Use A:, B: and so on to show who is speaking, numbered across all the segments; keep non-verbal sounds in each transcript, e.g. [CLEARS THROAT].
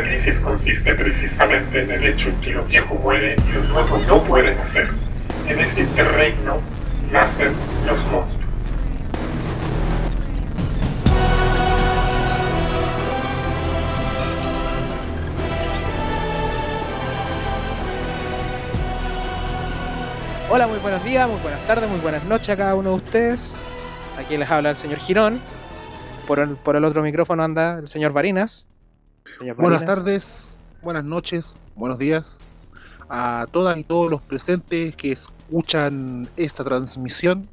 A: La crisis consiste precisamente en el hecho que lo viejo muere y lo nuevo no puede nacer. En ese interregno nacen los monstruos.
B: Hola, muy buenos días, muy buenas tardes, muy buenas noches a cada uno de ustedes. Aquí les habla el señor Girón. Por el, por el otro micrófono anda el señor Varinas.
C: Buenas tardes, buenas noches, buenos días a todas y todos los presentes que escuchan esta transmisión.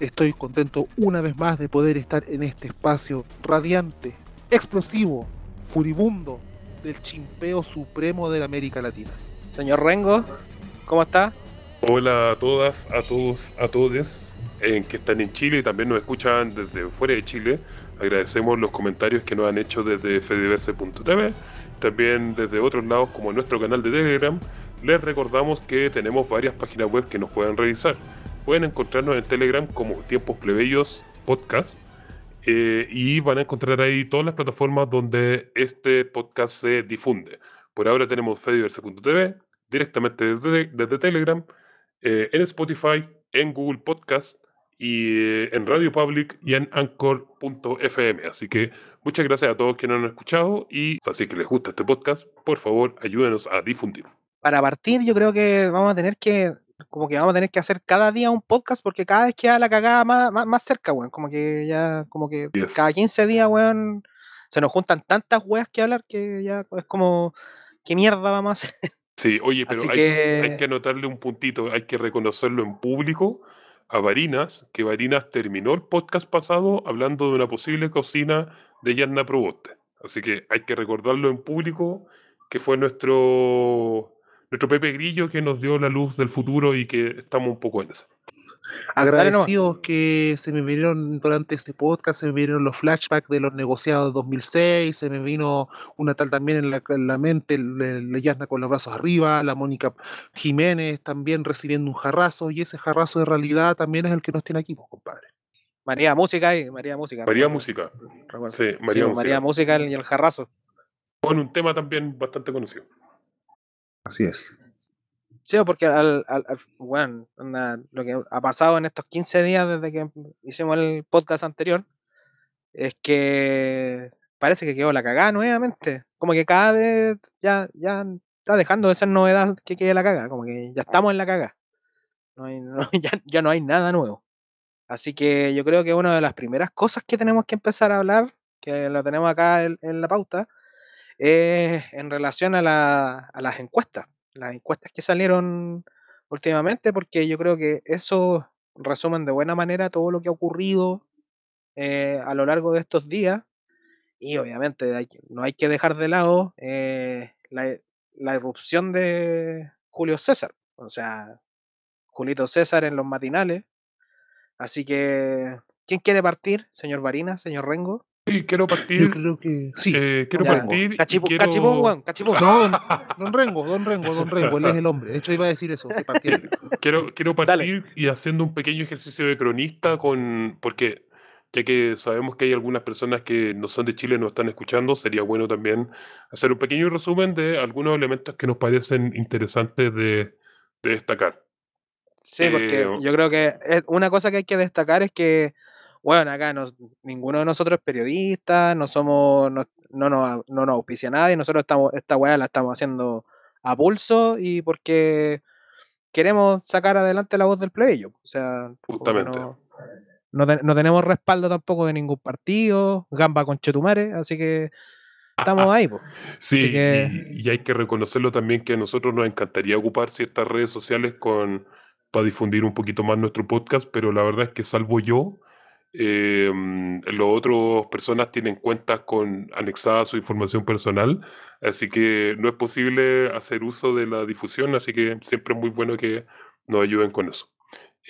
C: Estoy contento una vez más de poder estar en este espacio radiante, explosivo, furibundo del chimpeo supremo de la América Latina.
B: Señor Rengo, ¿cómo está?
D: Hola a todas, a todos, a todes en que están en Chile y también nos escuchan desde fuera de Chile. Agradecemos los comentarios que nos han hecho desde fediverse.tv, también desde otros lados como nuestro canal de Telegram. Les recordamos que tenemos varias páginas web que nos pueden revisar. Pueden encontrarnos en Telegram como Tiempos Plebeyos Podcast eh, y van a encontrar ahí todas las plataformas donde este podcast se difunde. Por ahora tenemos fediverse.tv directamente desde, Telegram, eh, en Spotify, en Google Podcast y en Radio Public y en Anchor.fm. Así que muchas gracias a todos quienes nos han escuchado y así que les gusta este podcast, por favor ayúdenos a difundir.
B: Para partir, yo creo que vamos a tener que. Como que vamos a tener que hacer cada día un podcast porque cada vez queda la cagada más, más, más cerca, weón. Como que ya. Como que
D: Yes.
B: cada 15 días, weón. Se nos juntan tantas weas que hablar que ya es como. ¿Qué mierda vamos a hacer?
D: Sí, oye, pero hay,
B: que-
D: hay que anotarle un puntito, hay que reconocerlo en público a Varinas, que Varinas terminó el podcast pasado hablando de una posible cocina de Yanna Proboste. Así que hay que recordarlo en público, que fue nuestro, nuestro Pepe Grillo que nos dio la luz del futuro y que estamos un poco en esa.
C: Agradecidos que se me vinieron durante este podcast, se me vinieron los flashbacks de los negociados de 2006, se me vino una tal también en la, en la mente, la Yasna con los brazos arriba, la Mónica Jiménez también recibiendo un jarrazo, y ese jarrazo de realidad también es el que nos tiene aquí, pues, compadre.
B: María Música y María Música.
D: María
B: recuerdo,
D: Música,
B: recuerdo.
D: sí,
B: Sí,
D: María
B: pues,
D: Música.
B: María Música y el jarrazo.
D: Con un tema también bastante conocido.
C: Así es.
B: Sí, porque al, al, al- bueno, onda, lo que ha pasado en estos 15 días desde que hicimos el podcast anterior es que parece que quedó la cagada nuevamente. Como que cada vez ya, ya está dejando de ser novedad que quede la cagada. Como que ya estamos en la cagada. No hay- [LAUGHS] no- ya, ya no hay nada nuevo. Así que yo creo que una de las primeras cosas que tenemos que empezar a hablar, que lo tenemos acá en, en la pauta, en relación a, la- a las encuestas las encuestas que salieron últimamente, porque yo creo que eso resumen de buena manera todo lo que ha ocurrido eh, a lo largo de estos días. Y obviamente no hay que dejar de lado eh, la, la irrupción de Julio César. O sea, Julito César en los matinales. Así que, ¿quién quiere partir? Señor Varina, señor Rengo.
D: Sí, quiero
C: Yo
D: partir,
C: creo que sí.
D: eh, quiero
B: Ya,
D: partir quiero-
B: weón, cachipún.
C: No, don, don Rengo, don Rengo, don Rengo, él es el hombre. De hecho, iba a decir eso. que partiera.
D: Quiero, quiero
B: Dale.
D: partir y haciendo un pequeño ejercicio de cronista con. Porque ya que sabemos que hay algunas personas que no son de Chile y nos están escuchando, sería bueno también hacer un pequeño resumen de algunos elementos que nos parecen interesantes de, de destacar.
B: Sí, porque
D: Eh,
B: yo creo que una cosa que hay que destacar es que, bueno, acá nos- ninguno de nosotros es periodista, no somos, no, no, nos, no nos auspicia nadie, nosotros estamos, esta weá la estamos haciendo a pulso y porque queremos sacar adelante la voz del plebeyo. O sea,
D: Justamente.
B: no, no, te- no tenemos respaldo tampoco de ningún partido, gamba con Chetumare, así que estamos [LAUGHS] ahí, po.
D: Sí,
B: que-
D: y, y hay que reconocerlo también que a nosotros nos encantaría ocupar ciertas redes sociales con, para difundir un poquito más nuestro podcast, pero la verdad es que salvo yo, eh, las otras personas tienen cuentas con anexada su información personal, así que no es posible hacer uso de la difusión, así que siempre es muy bueno que nos ayuden con eso.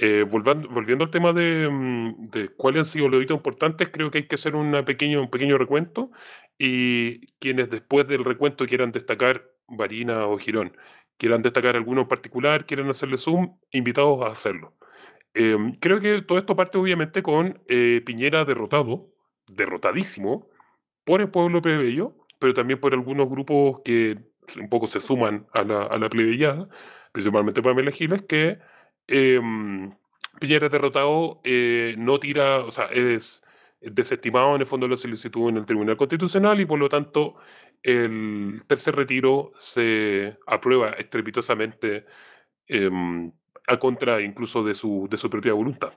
D: Eh, volviendo al tema de, mm, de cuáles han sido los hitos importantes, creo que hay que hacer un pequeño recuento y quienes después del recuento quieran destacar Varina o Girón, quieran destacar alguno en particular, quieran hacerle zoom, invitados a hacerlo. Em, creo que todo esto parte obviamente con eh, Piñera derrotado, derrotadísimo, por el pueblo plebeyo, pero también por algunos grupos que un poco se suman a la, a la plebeyada, principalmente Pamela Giles, que em, Piñera derrotado eh, no tira, o sea, es desestimado en el fondo de la solicitud en el Tribunal Constitucional y por lo tanto el tercer retiro se aprueba estrepitosamente em, a contra incluso de su, de su propia voluntad.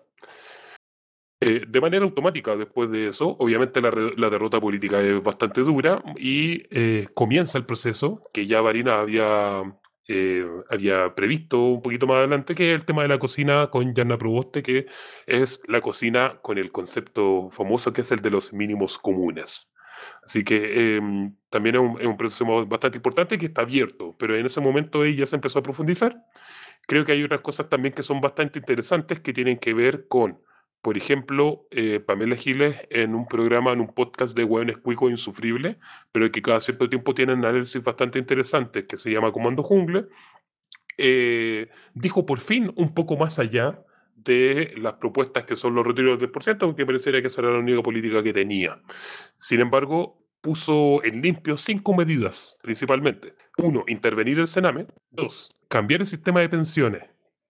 D: Eh, de manera automática, después de eso, obviamente la, la derrota política es bastante dura y eh, comienza el proceso que ya Varina había, eh, había previsto un poquito más adelante, que es el tema de la cocina con Yanna Proboste, que es la cocina con el concepto famoso que es el de los mínimos comunes. Así que em, también es un, es un proceso bastante importante que está abierto, pero en ese momento ella se empezó a profundizar. Creo que hay otras cosas también que son bastante interesantes que tienen que ver con por ejemplo, eh, Pamela Giles en un programa, en un podcast de Hueones Cuico Insufrible, pero que cada cierto tiempo tiene análisis bastante interesantes, que se llama Comando Jungle, eh, dijo por fin un poco más allá de las propuestas que son los retiros del 10%, aunque pareciera que esa era la única política que tenía. Sin embargo, puso en limpio cinco medidas, principalmente. Uno, intervenir el Sename. Dos, cambiar el sistema de pensiones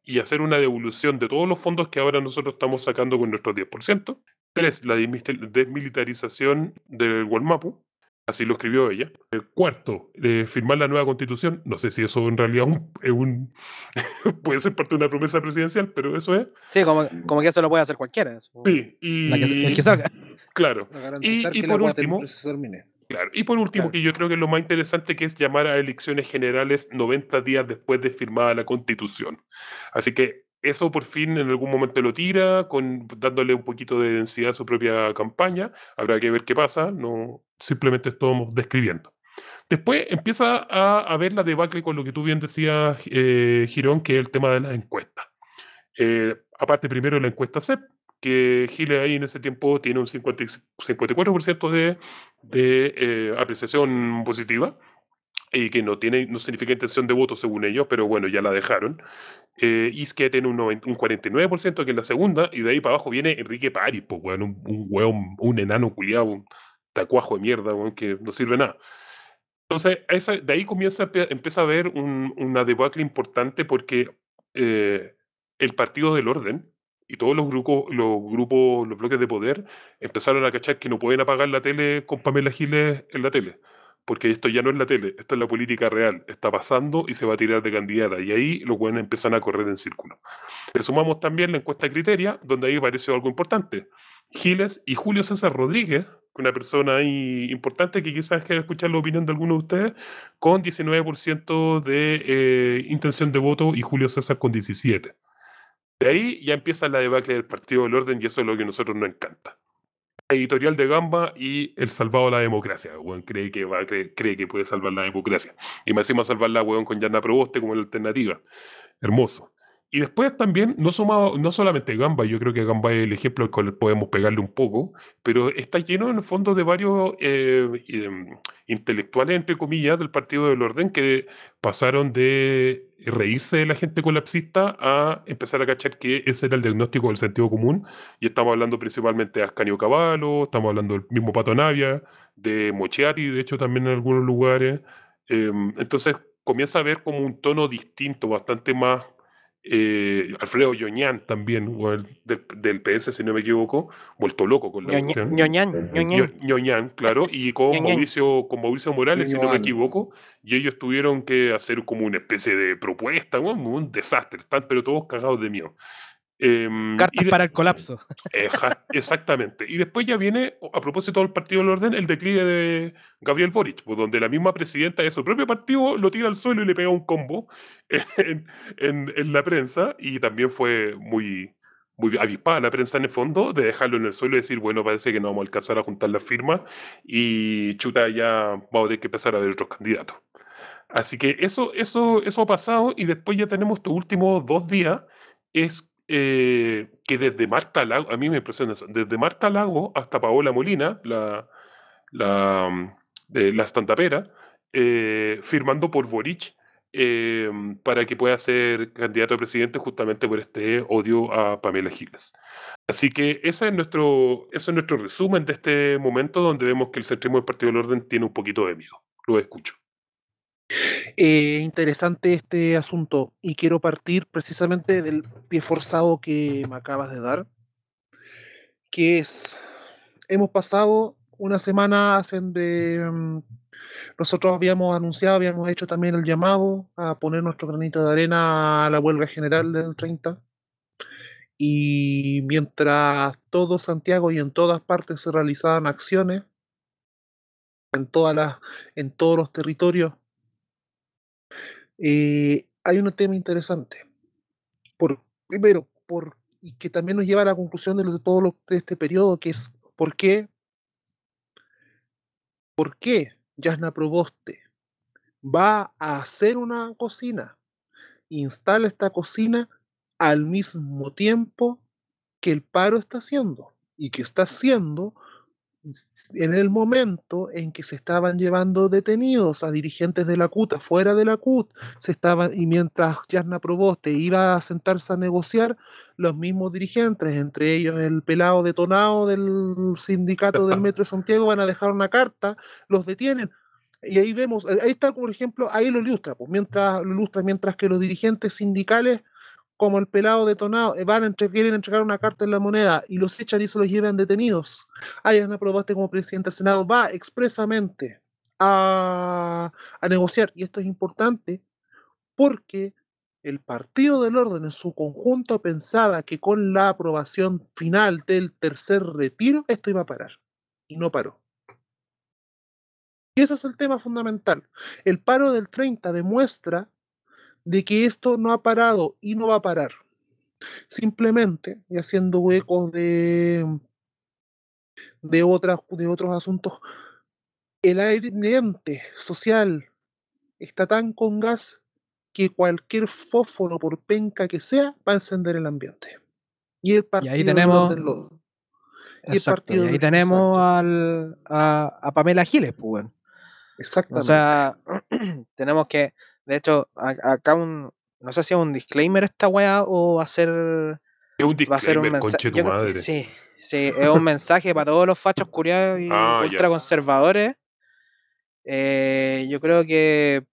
D: y hacer una devolución de todos los fondos que ahora nosotros estamos sacando con nuestro 10%. Tres, la desmilitarización del Walmapu. Así lo escribió ella. El cuarto, eh, firmar la nueva constitución. No sé si eso en realidad es un, [LAUGHS] puede ser parte de una promesa presidencial, pero eso es.
B: Sí, como, como que eso lo puede hacer cualquiera. eso.
D: Sí, y.
B: La que- el que salga.
D: Claro.
C: Para garantizar
D: Y- y
C: que
D: por último-. Claro. Y por último,
B: Claro.
D: que yo creo que es lo más interesante, que es llamar a elecciones generales 90 días después de firmada la constitución. Así que eso por fin en algún momento lo tira, con, dándole un poquito de densidad a su propia campaña. Habrá que ver qué pasa, no simplemente estamos describiendo. Después empieza a, ver la debacle con lo que tú bien decías, eh, Girón, que es el tema de las encuestas. Eh, aparte, primero la encuesta CEP, que Giles ahí en ese tiempo tiene un 50 y 54% de, de eh, apreciación positiva y que no tiene no significa intención de voto según ellos, pero bueno, ya la dejaron. Eh, Isquia tiene un, 90 un 49%, que es la segunda, y de ahí para abajo viene Enrique París, pues, un, un weón, un enano culiado, un tacuajo de mierda, weón, que no sirve nada. Entonces, esa- de ahí comienza, empieza a haber un- una debacle importante porque eh, el Partido del Orden y todos los grupos, los grupos, los bloques de poder empezaron a cachar que no pueden apagar la tele con Pamela Giles en la tele. Porque esto ya no es la tele, esto es la política real. Está pasando y se va a tirar de candidata. Y ahí los buenos empiezan a correr en círculo. Le sumamos también la encuesta Criteria, donde ahí apareció algo importante. Giles y Julio César Rodríguez, una persona ahí importante que quizás quiera escuchar la opinión de alguno de ustedes, con 19% de eh, intención de voto y Julio César con 17%. De ahí ya empieza la debacle del Partido del Orden y eso es lo que a nosotros nos encanta. Editorial de Gamba y El Salvado de la Democracia. Weón, cree que, va, cree, cree que puede salvar la democracia. Y me encima salvarla, weón, con Yana Proboste como la alternativa. Hermoso. Y después también, no, sumado, no solamente Gamba, yo creo que Gamba es el ejemplo al cual podemos pegarle un poco, pero está lleno en el fondo de varios eh, em, intelectuales, entre comillas, del Partido del Orden que pasaron de reírse de la gente colapsista a empezar a cachar que ese era el diagnóstico del sentido común. Y estamos hablando principalmente de Ascanio Cavallo, estamos hablando del mismo Pato Navia, de Mochiati, de hecho, también en algunos lugares. Em, entonces comienza a haber como un tono distinto, bastante más eh, Alfredo Yoñán también, del, del PS, si no me equivoco, vuelto loco con la.
B: Ñoñán, Ñoñán.
D: Ño- Ñoñán, claro, y con
B: Ñoñán.
D: Mauricio, con Mauricio Morales, si no me equivoco, y ellos tuvieron que hacer como una especie de propuesta, un, un desastre, están pero todos cagados de miedo.
B: Cartas
D: de-
B: para el colapso. [LAUGHS]
D: Eja, exactamente. Y después ya viene, a propósito del Partido del Orden, el declive de Gabriel Boric, pues, donde la misma presidenta de su propio partido lo tira al suelo y le pega un combo [LAUGHS] en, en- en la prensa. Y también fue muy, muy avispada la prensa en el fondo de dejarlo en el suelo y decir, bueno, parece que no vamos a alcanzar a juntar las firmas y chuta, ya vamos a tener que empezar a ver otros candidatos. Así que eso, eso, eso ha pasado y después ya tenemos estos últimos dos días. Es eh, que desde Marta Lago, a mí me impresiona eso, desde Marta Lago hasta Paola Molina, la, la, de la estantapera, eh, firmando por Boric eh, para que pueda ser candidato a presidente justamente por este odio a Pamela Giles. Así que ese es nuestro, ese es nuestro resumen de este momento donde vemos que el centrismo del Partido del Orden tiene un poquito de miedo. Lo escucho.
C: Eh, interesante este asunto y quiero partir precisamente del pie forzado que me acabas de dar, que es, hemos pasado una semana hacen de... mm, Nosotros habíamos anunciado, habíamos hecho también el llamado a poner nuestro granito de arena a la huelga general del 30. Y mientras todo Santiago y en todas partes se realizaban acciones, en, todas las, en todos los territorios, eh, hay un tema interesante. Por, primero, por, y que también nos lleva a la conclusión de, lo- de todo lo, de este periodo, que es por qué, por qué Yasna Proboste va a hacer una cocina, instala esta cocina al mismo tiempo que el paro está haciendo y que está haciendo en el momento en que se estaban llevando detenidos a dirigentes de la CUT afuera de la CUT, se estaban, y mientras Yasna Proboste iba a sentarse a negociar, los mismos dirigentes, entre ellos el pelado detonado del sindicato del Metro de Santiago, van a dejar una carta, los detienen. Y ahí vemos, ahí está, por ejemplo, ahí lo ilustra, pues mientras, lo ilustra, mientras que los dirigentes sindicales como el pelado detonado, eh, van a quieren entregar una carta en la moneda y los echan y se los llevan detenidos. Ayana Proboste como presidente del Senado va expresamente a, a negociar, y esto es importante porque el Partido del Orden en su conjunto pensaba que con la aprobación final del tercer retiro esto iba a parar, y no paró. Y ese es el tema fundamental. El paro del 30 demuestra de que esto no ha parado y no va a parar. Simplemente, y haciendo huecos de, de, otras, de otros asuntos, el ambiente social está tan con gas que cualquier fósforo, por penca que sea, va a encender el ambiente. Y el partido del
B: tenemos-
C: orden lo- Y el
B: Exacto.
C: partido
B: Y ahí
C: del-
B: tenemos al, a, a Pamela Giles, pues.
C: Exactamente.
B: O sea, [CLEARS THROAT] tenemos que, de hecho, acá un, no sé si es un disclaimer esta weá o va a ser,
D: Es un
B: va a ser un
D: disclaimer,
B: mensaje.
D: madre.
B: Sí, sí, es un mensaje para todos los fachos curiados y
D: Ah,
B: ultraconservadores. Eh, yo creo que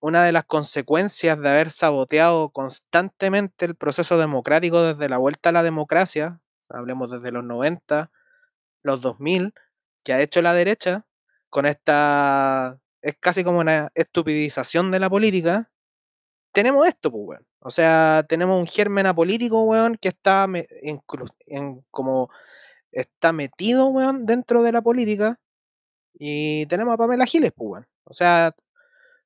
B: una de las consecuencias de haber saboteado constantemente el proceso democrático desde la vuelta a la democracia, hablemos desde los 90, los 2000, que ha hecho la derecha con esta... Es casi como una estupidización de la política. Tenemos esto, pues, weón. O sea, tenemos un germen apolítico, weón, que está inclu- en, como está metido, weón, dentro de la política. Y tenemos a Pamela Giles, pues, weón. O sea,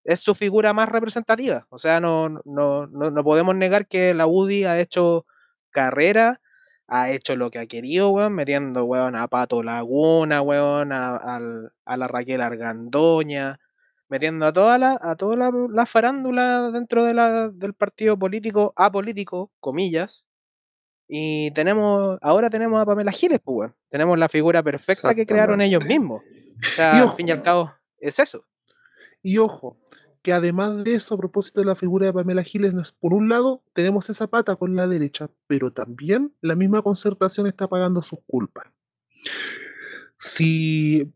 B: es su figura más representativa. O sea, no, no, no, no podemos negar que la UDI ha hecho carrera, ha hecho lo que ha querido, weón, metiendo, weón, a Pato Laguna, weón, a, a la Raquel Argandoña, metiendo a toda la, a toda la, la farándula dentro de la, del partido político, apolítico, comillas. Y tenemos, ahora tenemos a Pamela Giles, pues. Tenemos la figura perfecta que crearon ellos mismos. O sea, al fin y al cabo, es eso.
C: Y ojo, que además de eso, a propósito de la figura de Pamela Giles, por un lado tenemos esa pata con la derecha, pero también la misma concertación está pagando sus culpas. Si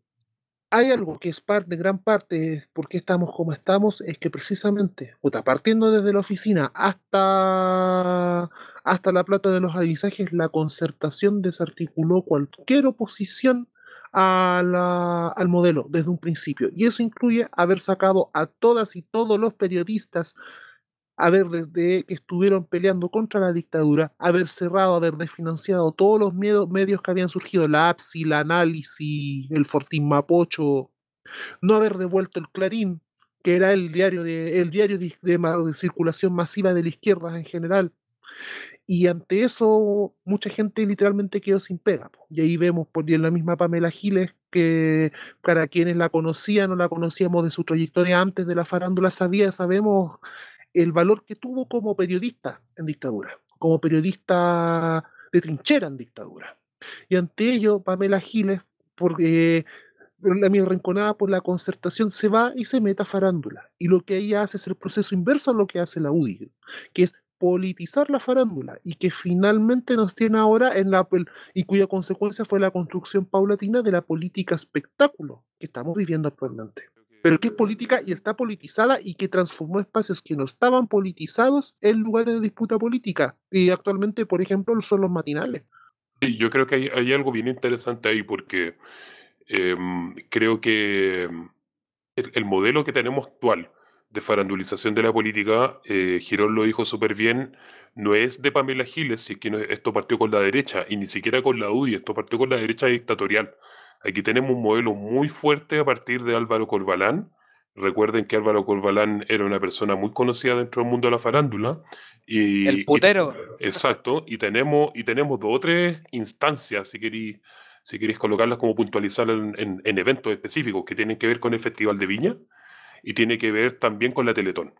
C: hay algo que es parte, gran parte de por qué estamos como estamos, es que precisamente, puta, partiendo desde la oficina hasta, hasta la plata de los avisajes, la concertación desarticuló cualquier oposición al modelo desde un principio. Y eso incluye haber sacado a todas y todos los periodistas, haber desde que estuvieron peleando contra la dictadura, haber cerrado, haber desfinanciado todos los miedo- medios que habían surgido, la APSI, la Análisis, el Fortín Mapocho, no haber devuelto el Clarín, que era el diario de, el diario de, de circulación masiva de la izquierda en general. Y ante eso, mucha gente literalmente quedó sin pega. Y ahí vemos por en la misma Pamela Giles, que para quienes la conocían o la conocíamos de su trayectoria antes de la farándula, sabía, sabemos el valor que tuvo como periodista en dictadura, como periodista de trinchera en dictadura. Y ante ello, Pamela Giles, porque pero la mi rinconada por la concertación se va y se mete a farándula. Y lo que ella hace es el proceso inverso a lo que hace la UDI, que es politizar la farándula y que finalmente nos tiene ahora en la y cuya consecuencia fue la construcción paulatina de la política espectáculo que estamos viviendo actualmente. Pero que es política y está politizada y que transformó espacios que no estaban politizados en lugares de disputa política. Y actualmente, por ejemplo, son los matinales.
D: Yo creo que hay, hay algo bien interesante ahí porque em, creo que el, el modelo que tenemos actual de farandulización de la política, eh, Girón lo dijo súper bien, no es de Pamela Giles, si es que no- esto partió con la derecha, y ni siquiera con la UDI, esto partió con la derecha dictatorial. Aquí tenemos un modelo muy fuerte a partir de Álvaro Corbalán. Recuerden que Álvaro Corbalán era una persona muy conocida dentro del mundo de la farándula. Y,
B: El
D: y-
B: putero.
D: Exacto, y tenemos, y tenemos dos o tres instancias, si queréis, si queréis colocarlas como puntualizar en, en- en eventos específicos que tienen que ver con el Festival de Viña y tiene que ver también con la Teletón.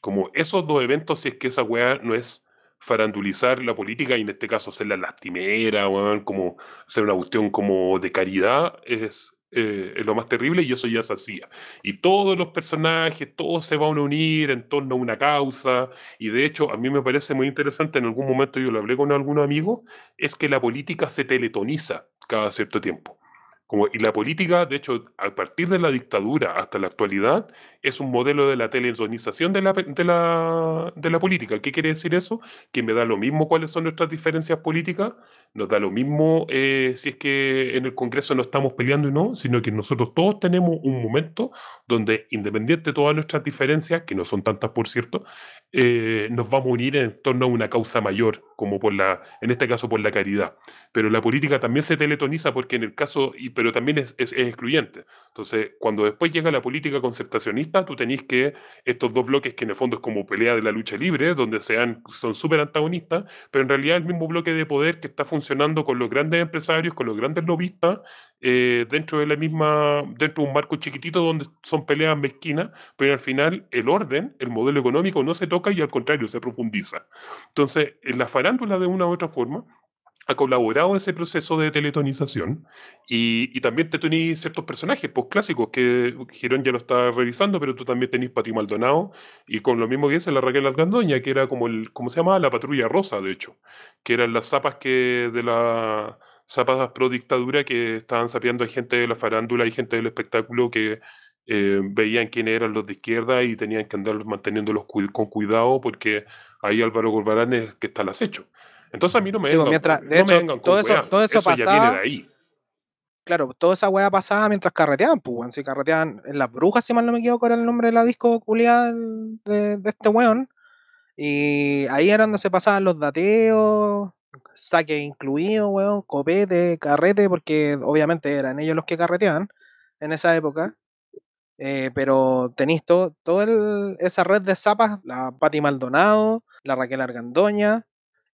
D: Como esos dos eventos, si es que esa weá no es farandulizar la política y en este caso hacer la lastimera, weón, como hacer una cuestión como de caridad, es, eh, es lo más terrible y eso ya se hacía. Y todos los personajes, todos se van a unir en torno a una causa y de hecho a mí me parece muy interesante, en algún momento yo lo hablé con algunos amigos, es que la política se teletoniza cada cierto tiempo. Como, y la política, de hecho, a partir de la dictadura hasta la actualidad, es un modelo de la teletonización de la, de la, de la política. ¿Qué quiere decir eso? Que me da lo mismo cuáles son nuestras diferencias políticas, nos da lo mismo eh, si es que en el Congreso no estamos peleando y no, sino que nosotros todos tenemos un momento donde, independiente de todas nuestras diferencias, que no son tantas por cierto, eh, nos vamos a unir en torno a una causa mayor, como por la, en este caso por la caridad. Pero la política también se teletoniza porque en el caso, y, pero también es, es- es excluyente. Entonces, cuando después llega la política concertacionista, tú tenés que estos dos bloques que en el fondo es como pelea de la lucha libre, donde sean, son súper antagonistas, pero en realidad el mismo bloque de poder que está funcionando con los grandes empresarios, con los grandes lobistas, eh, dentro de la misma, dentro de un marco chiquitito donde son peleas mezquinas, pero al final el orden, el modelo económico no se toca y al contrario se profundiza. Entonces, en la farándula de una u otra forma ha colaborado en ese proceso de teletonización y, también te tenés ciertos personajes pues, clásicos que Girón ya lo está revisando, pero tú también tenés Pati Maldonado y con lo mismo que dice la Raquel Algandoña, que era como el, ¿cómo se llama? La patrulla rosa, de hecho, que eran las zapas que de la zapas pro dictadura que estaban sapeando a gente de la farándula y gente del espectáculo que eh, veían quiénes eran los de izquierda y tenían que andar manteniéndolos con cuidado porque ahí Álvaro Corbalán es que está al acecho. Entonces a mí no me
B: Sí, pues,
D: vengan,
B: mientras- de
D: no me
B: hecho,
D: vengan con
B: todo eso- todo eso
D: ya viene
B: pasaba-
D: de ahí.
B: Claro, toda esa weá pasaba mientras carreteaban, pues, weón. Si carreteaban en Las Brujas, si mal no me equivoco, era el nombre de la disco culiada de, de este weón. Y ahí era donde se pasaban los dateos, saque incluido, weón, copete, carrete, porque obviamente eran ellos los que carreteaban en esa época. Eh, pero tenéis todo, todo esa red de zapas, la Pati Maldonado, la Raquel Argandoña,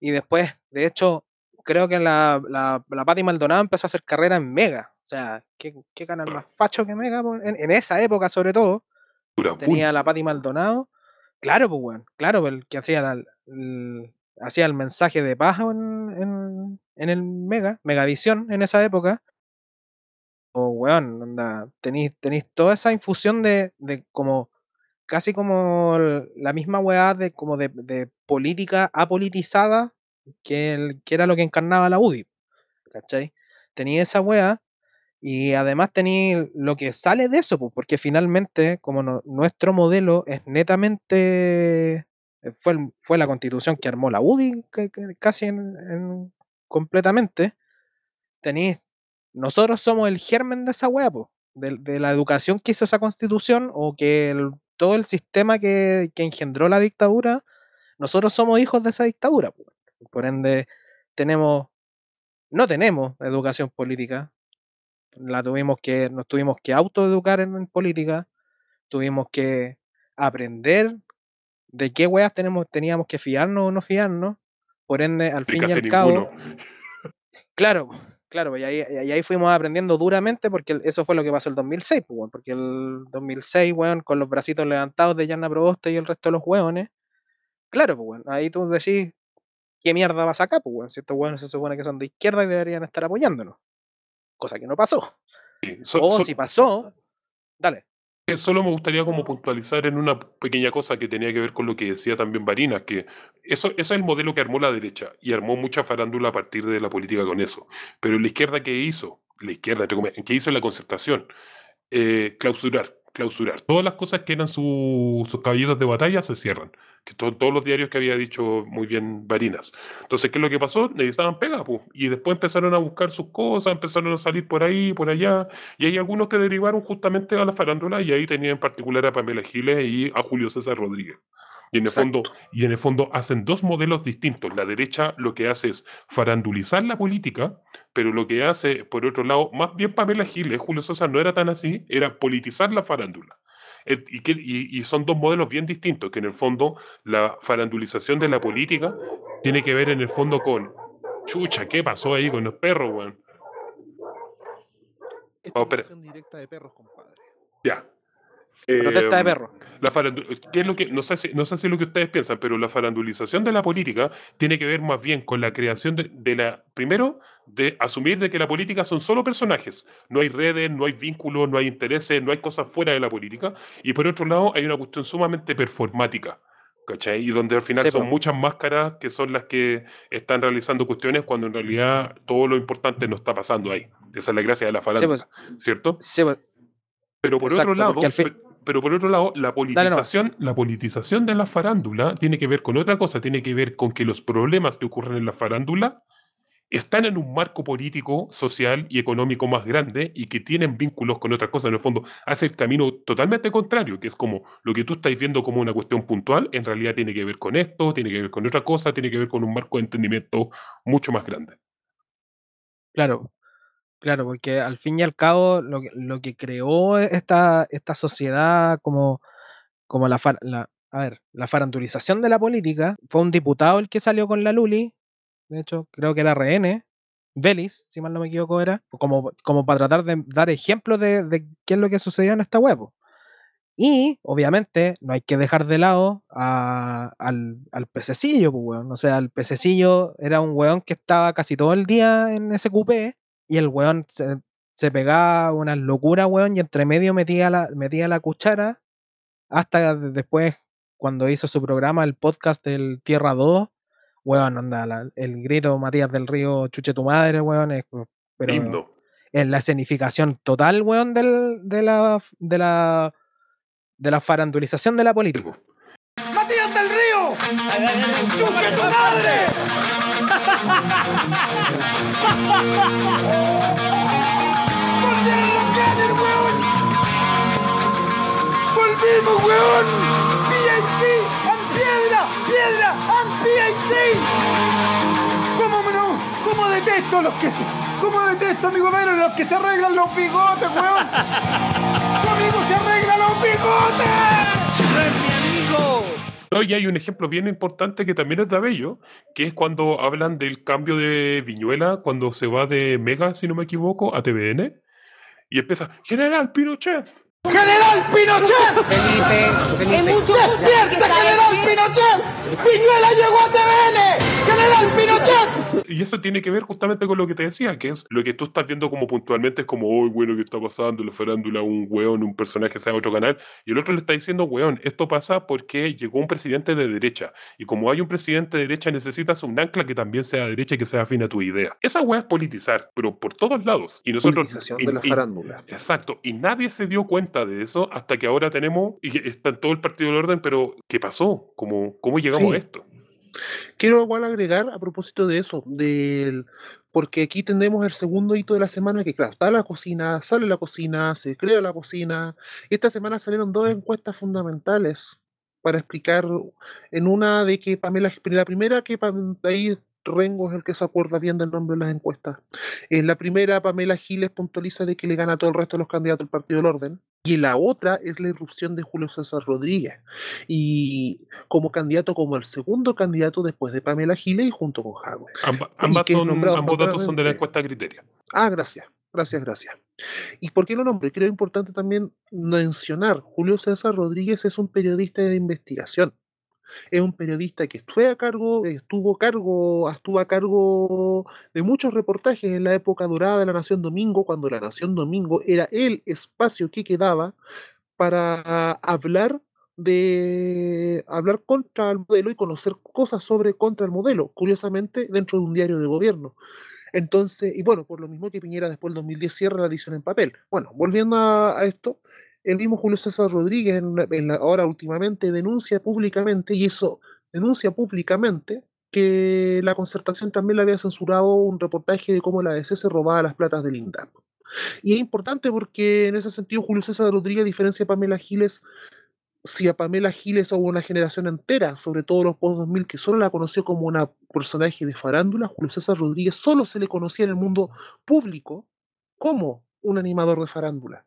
B: y después, de hecho, creo que la, la, la Maldonado empezó a hacer carrera en Mega. O sea, ¿qué, qué canal más facho que Mega? En, en esa época, sobre todo, tenía la Pati Maldonado. Claro, pues, weón. Claro, pues, el que hacía, la- el, hacía el mensaje de paz en, en, en el Mega, Megavisión, en esa época. O, weón, onda, tenéis, tenéis toda esa infusión de, de como, casi como la misma weá de, como de, política apolitizada que, que era lo que encarnaba la UDI, ¿cachai? Tenía esa weá y además tenía lo que sale de eso, pues, porque finalmente, como nuestro modelo es netamente, eh, fue, fue la constitución que armó la UDI casi en- en- completamente, tenéis nosotros somos el germen de esa weá, de, de la educación que hizo esa constitución o que el- todo el sistema que, que engendró la dictadura, nosotros somos hijos de esa dictadura. po. Por ende, tenemos, no tenemos educación política, la tuvimos que, nos tuvimos que autoeducar en, en política, tuvimos que aprender de qué weas tenemos, teníamos que fiarnos o no fiarnos. Por ende, al fin y al cabo. Claro, claro, y ahí, y ahí fuimos aprendiendo duramente porque eso fue lo que pasó el 2006, pues, weón, porque el 2006, weón, con los bracitos levantados de Yanna Proboste y el resto de los weones, claro, pues, weón, ahí tú decís, ¿qué mierda vas acá, pues, weón? Si estos weones se supone que son de izquierda y deberían estar apoyándonos, cosa que no pasó.
D: Sí, so-
B: o
D: so-
B: si pasó, dale.
D: Solo me gustaría como puntualizar en una pequeña cosa que tenía que ver con lo que decía también Barinas, que eso, es el modelo que armó la derecha y armó mucha farándula a partir de la política con eso. Pero la izquierda, ¿qué hizo? La izquierda, ¿qué hizo en la concertación? Eh, clausurar, clausurar. Todas las cosas que eran su- sus caballeros de batalla se cierran. Que to- todos los diarios que había dicho muy bien Barinas. Entonces, ¿qué es lo que pasó? Necesitaban pega, pu, y después empezaron a buscar sus cosas, empezaron a salir por ahí, por allá, y hay algunos que derivaron justamente a la farándula, y ahí tenía en particular a Pamela Giles y a Julio César Rodríguez. Y en, el fondo, y en el fondo hacen dos modelos distintos. La derecha lo que hace es farandulizar la política, pero lo que hace, por otro lado, más bien Pamela Giles, Julio César no era tan así, era politizar la farándula. Et- Y, que- y- y son dos modelos bien distintos, que en el fondo la farandulización de la política tiene que ver en el fondo con, chucha, ¿qué pasó ahí con los perros, weón? Oh, espera.
C: Estimación directa de perros, compadre.
D: Ya.
B: Protesta de
D: Em,
B: perro.
D: La ¿qué es lo que, no, sé si, no sé si es lo que ustedes piensan, pero la farandulización de la política tiene que ver más bien con la creación de, de la, primero, de asumir de que la política son solo personajes. No hay redes, no hay vínculos, no hay intereses, no hay cosas fuera de la política. Y por otro lado, hay una cuestión sumamente performática. ¿Cachai? Y donde al final
B: Sí,
D: son muchas máscaras que son las que están realizando cuestiones cuando en realidad todo lo importante no está pasando ahí. Esa es la gracia de la
B: Sí,
D: farándula,
B: pues,
D: ¿cierto?
B: sí, pues,
D: Pero por
B: Exacto,
D: otro lado, pero por otro lado, la politización, la politización de la farándula tiene que ver con otra cosa, tiene que ver con que los problemas que ocurren en la farándula están en un marco político, social y económico más grande y que tienen vínculos con otras cosas. En el fondo, hace el camino totalmente contrario, que es como lo que tú estás viendo como una cuestión puntual, en realidad tiene que ver con esto, tiene que ver con otra cosa, tiene que ver con un marco de entendimiento mucho más grande.
B: Claro, claro, porque al fin y al cabo lo que, lo que creó esta, esta sociedad como, como la, far- la, a ver, la farandulización de la política fue un diputado el que salió con la Luli, de hecho creo que era RN, Vélez, si mal no me equivoco era, como, como para tratar de dar ejemplos de, de qué es lo que sucedió en esta web. Y obviamente no hay que dejar de lado al, al pececillo, pues, weón. O sea, el pececillo era un weón que estaba casi todo el día en ese cupé y el weón se, se pegaba unas locuras, weón, y entre medio metía la, metía la cuchara hasta de- después, cuando hizo su programa, el podcast del Tierra 2, weón, anda, la- el grito Matías del Río, chuche tu madre, weón, es, pero
D: Himno.
B: en la escenificación total, weón, del, de la de la de la farandulización de la política.
E: ¡Matías del Río! ¡Chuche tu madre! ¡Volvieron los weón! ¡Volvimos, weón! ¡PIC! ¡En piedra! ¡Piedra! ¡En PIC! ¿Cómo no? ¿Cómo detesto a los que se... ¿Cómo detesto, amigo Pedro, los que se arreglan los bigotes, weón? ¡Tu amigo se arregla los bigotes! ¡No es mi amigo!
D: No, y hay un ejemplo bien importante que también es de Abello, que es cuando hablan del cambio de Viñuela, cuando se va de Mega, si no me equivoco, a TVN, y empieza, General Pinochet.
E: ¡General Pinochet! Felipe, ¡Despierta, General Pinochet! ¡Piñuela llegó a TVN! ¡General Pinochet!
D: Y eso tiene que ver justamente con lo que te decía, que es lo que tú estás viendo como puntualmente es como, hoy bueno, ¿qué está pasando? La farándula, un weón, un personaje sea otro canal. Y el otro le está diciendo, weón, esto pasa porque llegó un presidente de derecha. Y como hay un presidente de derecha, necesitas un ancla que también sea de derecha y que sea afín a tu idea. Esa weá es politizar, pero por todos lados. Y nosotros...
C: Politización
D: y-
C: de la
D: y-
C: farándula.
D: Exacto, y nadie se dio cuenta de eso hasta que ahora tenemos, y está en todo el partido del orden, pero ¿qué pasó? ¿Cómo, cómo llegamos
C: Sí.
D: a esto?
C: Quiero igual agregar a propósito de eso, del porque aquí tenemos el segundo hito de la semana, que claro, está la cocina, sale la cocina, se crea la cocina. Esta semana salieron dos encuestas fundamentales para explicar, en una de que Pamela, la primera que ahí Rengo es el que se acuerda bien del nombre de las encuestas. En la primera, Pamela Giles puntualiza de que le gana a todo el resto de los candidatos del Partido del Orden. Y la otra es la irrupción de Julio César Rodríguez. Y como candidato, como el segundo candidato después de Pamela Giles y junto con.
D: Amba- ambas son,
C: nombrado
D: ambos datos son de la encuesta criteria.
C: Ah, gracias, gracias, gracias. ¿Y por qué lo nombré? Creo importante también mencionar, Julio César Rodríguez es un periodista de investigación. Es un periodista que fue a cargo, estuvo a cargo, estuvo a cargo de muchos reportajes en la época dorada de la Nación Domingo, cuando la Nación Domingo era el espacio que quedaba para hablar de hablar contra el modelo y conocer cosas sobre contra el modelo, curiosamente dentro de un diario de gobierno. Entonces, y bueno, por lo mismo que Piñera después del 2010 cierra la edición en papel. Bueno, volviendo a, a esto, el mismo Julio César Rodríguez en la- ahora últimamente denuncia públicamente, y eso denuncia públicamente, que la concertación también le había censurado un reportaje de cómo la DC se robaba las platas del INDAP. Y es importante porque en ese sentido Julio César Rodríguez, a diferencia de Pamela Giles, si a Pamela Giles hubo una generación entera, sobre todo los post-2000, que solo la conoció como una personaje de farándula, Julio César Rodríguez solo se le conocía en el mundo público como un animador de farándula.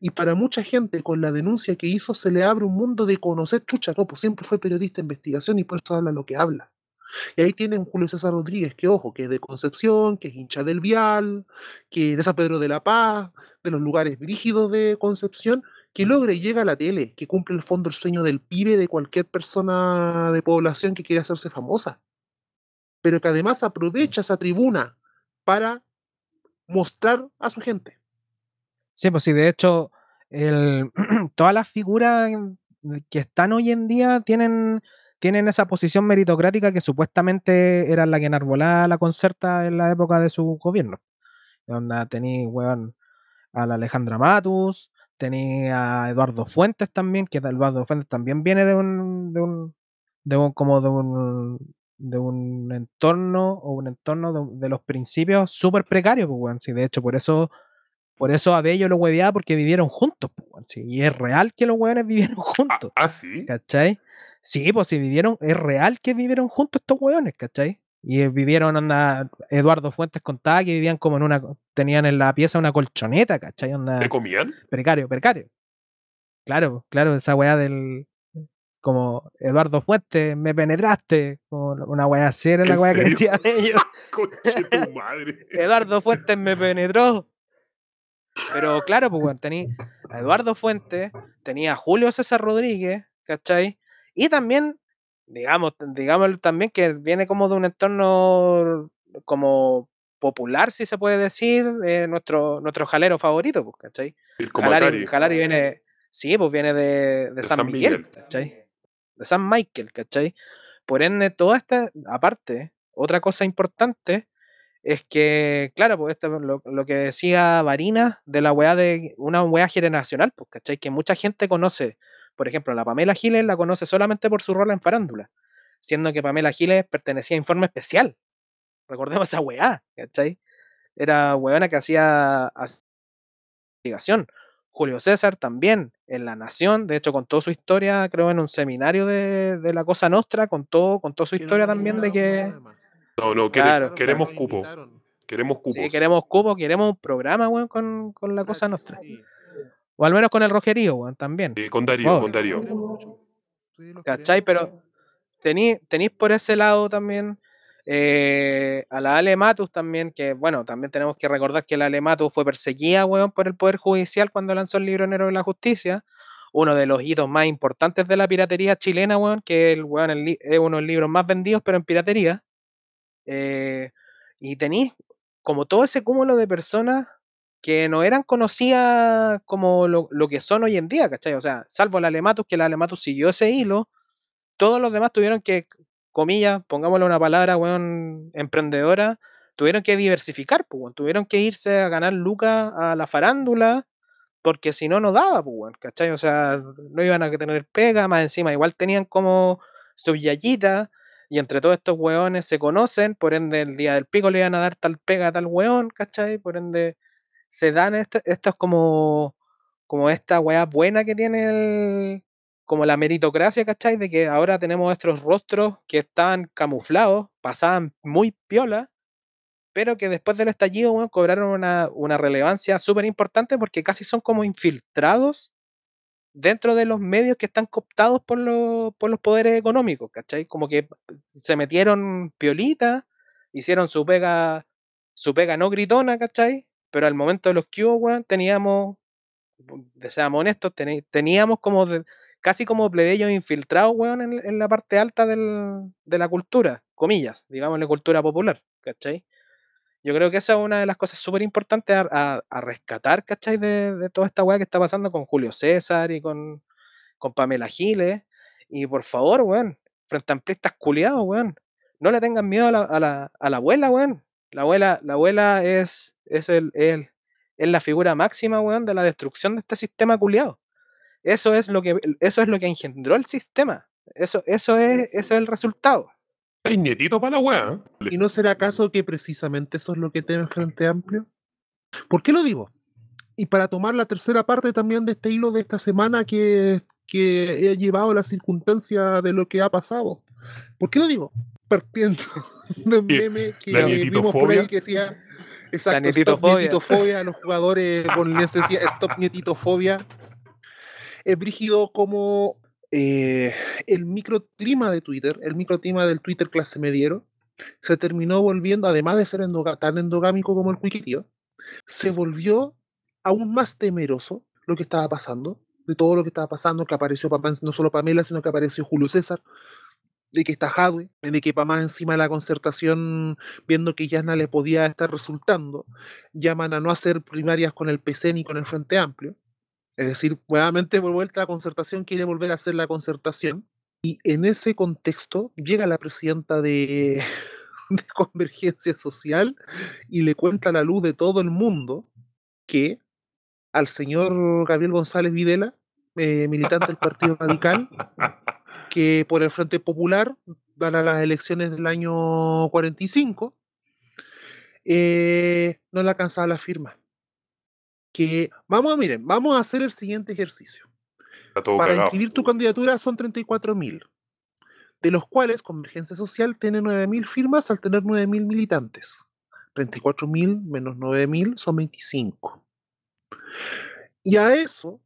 C: Y para mucha gente, con la denuncia que hizo, se le abre un mundo de conocer, chucha, no, siempre fue periodista de investigación y por eso habla lo que habla. Y ahí tienen Julio César Rodríguez, que ojo, que es de Concepción, que es hincha del Vial, que de San Pedro de la Paz, de los lugares brígidos de Concepción, que logra y llega a la tele, que cumple el fondo el sueño del pibe de cualquier persona de población que quiere hacerse famosa. Pero que además aprovecha esa tribuna para mostrar a su gente.
B: Sí, pues sí, de hecho, el, [CLEARS THROAT] todas las figuras que están hoy en día tienen, tienen esa posición meritocrática que supuestamente era la que enarbolaba la concerta en la época de su gobierno. Onda, tení, weón, a la Alejandra Matus, tenía a Eduardo Fuentes también, que Eduardo Fuentes también viene de un, de un, de un como de un, de un entorno o un entorno de, de los principios súper precarios, pues, weón. Sí, de hecho, por eso, por eso a Bello lo hueveaba porque vivieron juntos, pues. Sí, y es real que los weones vivieron
D: Ah,
B: juntos,
D: ah, sí.
B: ¿cachai? Sí, pues si vivieron, es real que vivieron juntos estos weones, ¿cachai? Y eh, vivieron, onda, Eduardo Fuentes contaba que vivían como en una, tenían en la pieza una colchoneta, ¿cachai?
D: ¿Te comían?
B: precario, precario. Claro, claro, esa weá del. Como Eduardo Fuentes, me penetraste. Como una weá así era la
D: ¿En
B: weá que decía de ellos. [LAUGHS]
D: Conche tu madre. [LAUGHS]
B: Eduardo Fuentes me penetró. Pero claro, pues bueno, tenía a Eduardo Fuentes, tenía a Julio César Rodríguez, ¿cachai? Y también, digamos, digamos también que viene como de un entorno como popular, si se puede decir, eh, nuestro, nuestro jalero favorito, pues, ¿cachai?
D: El
B: Jalari. Jalari viene, sí, pues viene de, de San,
D: San
B: Miguel,
D: Miguel.
B: ¿cachai? De San Michael, ¿cachai? Por ende, toda esta, aparte, otra cosa importante es que, claro, pues esto lo, lo que decía Varina de la weá de una weá generacional, pues, ¿cachai? Que mucha gente conoce, por ejemplo, la Pamela Giles la conoce solamente por su rol en farándula, siendo que Pamela Giles pertenecía a Informe Especial. Recordemos esa weá, ¿cachai? Era weona que hacía investigación. Julio César también en La Nación, de hecho contó su historia, creo, en un seminario de, de la Cosa Nostra, contó, contó su historia también de que
C: además.
D: No, no, quere-
B: Claro,
D: queremos
C: lo
D: cupo. Queremos cupos.
B: sí, queremos cupo, queremos un programa, weón, con, con la Cosa Nostra.
C: Sí.
B: O al menos con el Rogerío, weón, también.
D: Sí, con Darío, con Darío.
B: ¿Cachai? Pero tení- tenéis por ese lado también eh, a la Ale Matus también, que bueno, también tenemos que recordar que la Ale Matus fue perseguida, weón, por el Poder Judicial cuando lanzó el libro Enero de la Justicia. Uno de los hitos más importantes de la piratería chilena, weón, que el, weón, el es uno de los libros más vendidos, pero en piratería. Eh, y tenéis como todo ese cúmulo de personas que no eran conocidas como lo, lo que son hoy en día, ¿cachai? O sea, salvo la Alematus, que la Alematus siguió ese hilo, todos los demás tuvieron que, comillas, pongámosle una palabra, weón, emprendedora, tuvieron que diversificar, pues, tuvieron que irse a ganar lucas a la farándula, porque si no, no daba, pues, ¿cachai? O sea, no iban a tener pega, más encima, igual tenían como su y entre todos estos weones se conocen, por ende, el día del pico le iban a dar tal pega a tal weón, ¿cachai? Por ende, se dan est- estos como, como esta weá buena que tiene el, como la meritocracia, ¿cachai? De que ahora tenemos estos rostros que están camuflados, pasaban muy piola, pero que después del estallido, cobraron una, una relevancia súper importante porque casi son como infiltrados dentro de los medios que están cooptados por, los por los poderes económicos, ¿cachai? Como que se metieron piolita, hicieron su pega, su pega no gritona, ¿cachai? Pero al momento de los weón, teníamos, seamos honestos, teníamos como de- casi como plebeyos infiltrados, weón, en, en la parte alta del- de la cultura, comillas, digámosle cultura popular, ¿cachai? Yo creo que esa es una de las cosas súper importantes a, a- a rescatar, ¿cachai? De, de toda esta weá que está pasando con Julio César y con, con Pamela Giles. Y por favor, weón, frente a amplistas culiados, weón, no le tengan miedo a la, a la, abuela, weón. La abuela, la abuela es, es, el, el- es la figura máxima, weón, de la destrucción de este sistema culiado. Eso es lo que, eso es lo que engendró el sistema. Eso, eso es, eso es el resultado.
D: Hay nietito para la weá.
C: ¿Y no será acaso que precisamente eso es lo que teme Frente Amplio? ¿Por qué lo digo? Y para tomar la tercera parte también de este hilo de esta semana que, que he llevado la circunstancia de lo que ha pasado. ¿Por qué lo digo? Partiendo [LAUGHS] de un meme que
D: ¿La
C: vimos por ahí
D: nietitofobia?
C: que decía exacto, stop
B: nietitofobia.
C: nietitofobia, los jugadores bonenses [LAUGHS] decía stop nietitofobia. Es brígido como eh, el microclima de Twitter, el microclima del Twitter clase mediero, se terminó volviendo, además de ser tan endogámico como el Quiquitio, se volvió aún más temeroso lo que estaba pasando, de todo lo que estaba pasando, que apareció Pamela, no solo Pamela, sino que apareció Julio César, de que está Jadwe, de que más encima de la concertación, viendo que ya no le podía estar resultando, llaman a no hacer primarias con el PC ni con el Frente Amplio. Es decir, nuevamente vuelta a la concertación quiere volver a hacer la concertación. Y en ese contexto llega la presidenta de, [LAUGHS] de Convergencia Social y le cuenta a la luz de todo el mundo que al señor Gabriel González Videla, eh, militante del Partido Radical, que por el Frente Popular gana las elecciones del año 45, eh, no le alcanzaba la firma. Que vamos a, miren, vamos a hacer el siguiente ejercicio. Para
D: cagado.
C: inscribir tu candidatura son 34.000, de los cuales Convergencia Social tiene 9.000 firmas al tener 9.000 militantes. 34.000 menos 9.000 son 25. Y a eso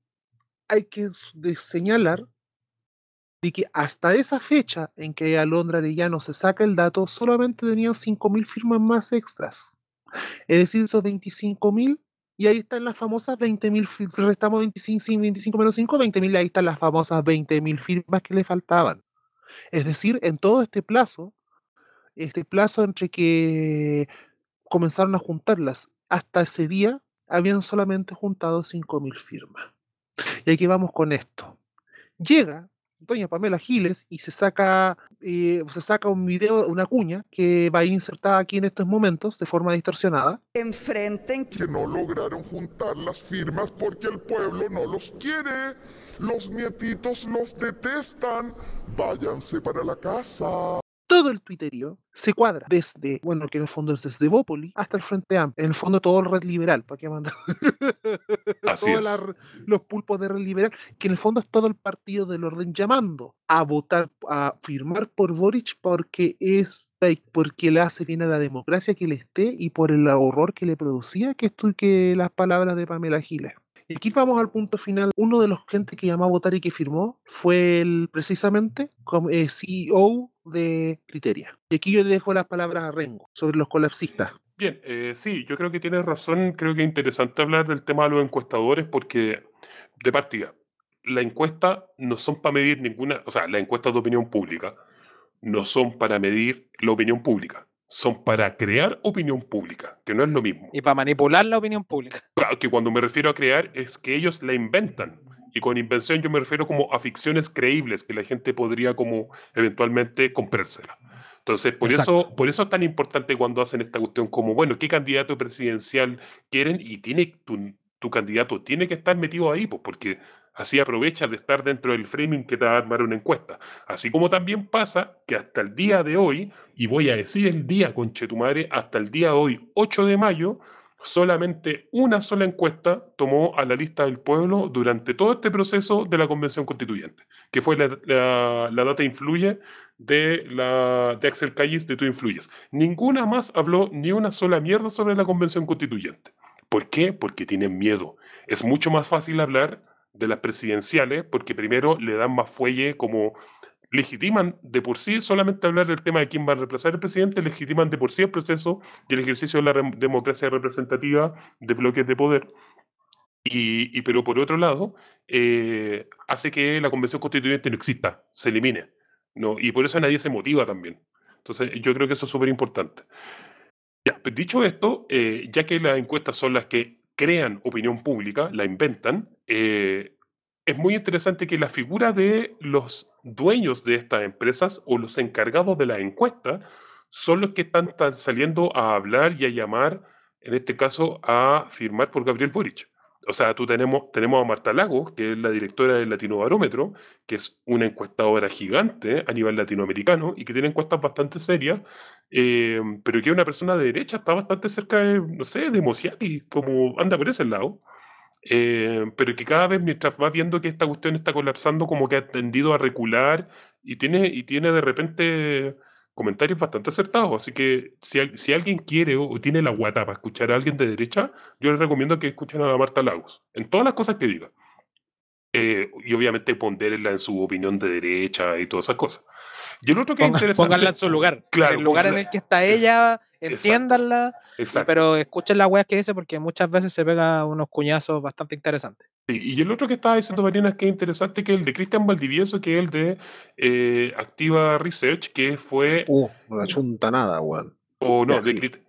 C: hay que señalar de que hasta esa fecha en que Alondra Arellano se saca el dato, solamente tenían 5.000 firmas más extras. Es decir, esos 25.000 y ahí están las famosas 20.000, fi- restamos 25, sí, 25 menos 5, 20.000, ahí están las famosas 20.000 firmas que le faltaban. Es decir, en todo este plazo, este plazo entre que comenzaron a juntarlas hasta ese día, habían solamente juntado 5.000 firmas. Y aquí vamos con esto. Llega doña Pamela Giles y se saca, eh, se saca un video, una cuña que va a ir insertada aquí en estos momentos de forma distorsionada.
F: enfrenten
G: que no lograron juntar las firmas porque el pueblo no los quiere. Los nietitos los detestan. Váyanse para la casa.
C: Todo el tuiterío se cuadra desde, bueno, que en el fondo es desde Bópoli hasta el Frente Amplio. En el fondo todo el red liberal, ¿para qué mandar? [LAUGHS] Todos los pulpos de red liberal, que en el fondo es todo el partido del orden llamando a votar, a firmar por Boric porque es fake, porque le hace bien a la democracia que le esté y por el horror que le producía que, esto, que las palabras de Pamela Giles. Y aquí vamos al punto final. Uno de los gente que llamó a votar y que firmó fue el precisamente como, eh, CEO de Criteria. Y aquí yo le dejo las palabras a Rengo sobre los colapsistas.
D: Bien, eh, sí, yo creo que tienes razón. Creo que es interesante hablar del tema de los encuestadores porque, de partida, la encuesta no son para medir ninguna, o sea, las encuestas de opinión pública no son para medir la opinión pública, son para crear opinión pública, que no es lo mismo.
B: Y para manipular la opinión pública.
D: Claro, que cuando me refiero a crear es que ellos la inventan. Y con invención yo me refiero como a ficciones creíbles que la gente podría como eventualmente comprársela. Entonces, por eso, por eso es tan importante cuando hacen esta cuestión como, bueno, ¿qué candidato presidencial quieren? Y tiene tu, tu candidato tiene que estar metido ahí, pues, porque así aprovechas de estar dentro del framing que te va a armar una encuesta. Así como también pasa que hasta el día de hoy, y voy a decir el día, con Chetumare, hasta el día de hoy, 8 de mayo, solamente una sola encuesta tomó a la lista del pueblo durante todo este proceso de la convención constituyente, que fue la, la- data influye de, la, de Axel Calles de Tú Influyes. Ninguna más habló ni una sola mierda sobre la convención constituyente. ¿Por qué? Porque tienen miedo. Es mucho más fácil hablar de las presidenciales porque primero le dan más fuelle como legitiman de por sí solamente hablar del tema de quién va a reemplazar al presidente, legitiman de por sí el proceso y el ejercicio de la democracia representativa de bloques de poder. Y, pero por otro lado, eh, hace que la convención constituyente no exista, se elimine. ¿no? Y por eso nadie se motiva también. Entonces, yo creo que eso es súper importante. Pues, dicho esto, eh, ya que las encuestas son las que crean opinión pública, la inventan, eh, es muy interesante que la figura de los dueños de estas empresas o los encargados de la encuesta son los que están, saliendo a hablar y a llamar, en este caso, a firmar por Gabriel Boric. O sea, tú tenemos, tenemos a Marta Lagos, que es la directora del Latino Barómetro, que es una encuestadora gigante a nivel latinoamericano y que tiene encuestas bastante serias, eh, pero que es una persona de derecha, está bastante cerca de, no sé, de Mosiati, como anda por ese lado. Eh, pero que cada vez mientras va viendo que esta cuestión está colapsando, como que ha tendido a recular y tiene, y tiene de repente comentarios bastante acertados. Así que si, si alguien quiere o, tiene la guata para escuchar a alguien de derecha, yo les recomiendo que escuchen a la Marta Lagos, en todas las cosas que diga. Eh, y obviamente pondérela en su opinión de derecha y todas esas cosas. Y el otro que es interesante.
B: pónganla en su lugar.
D: Claro,
B: en el lugar en el que está
D: es-
B: ella,
D: exacto.
B: entiéndanla,
D: Exacto.
B: pero escuchen las weas que dice porque muchas veces se pega unos cuñazos bastante interesantes.
D: Sí, y el otro que estaba diciendo Mariana es que es interesante, que es el de Cristian Valdivieso, que es el de eh, Activa Research, que fue
C: Uh, no la chunta nada, weón.
D: O no, de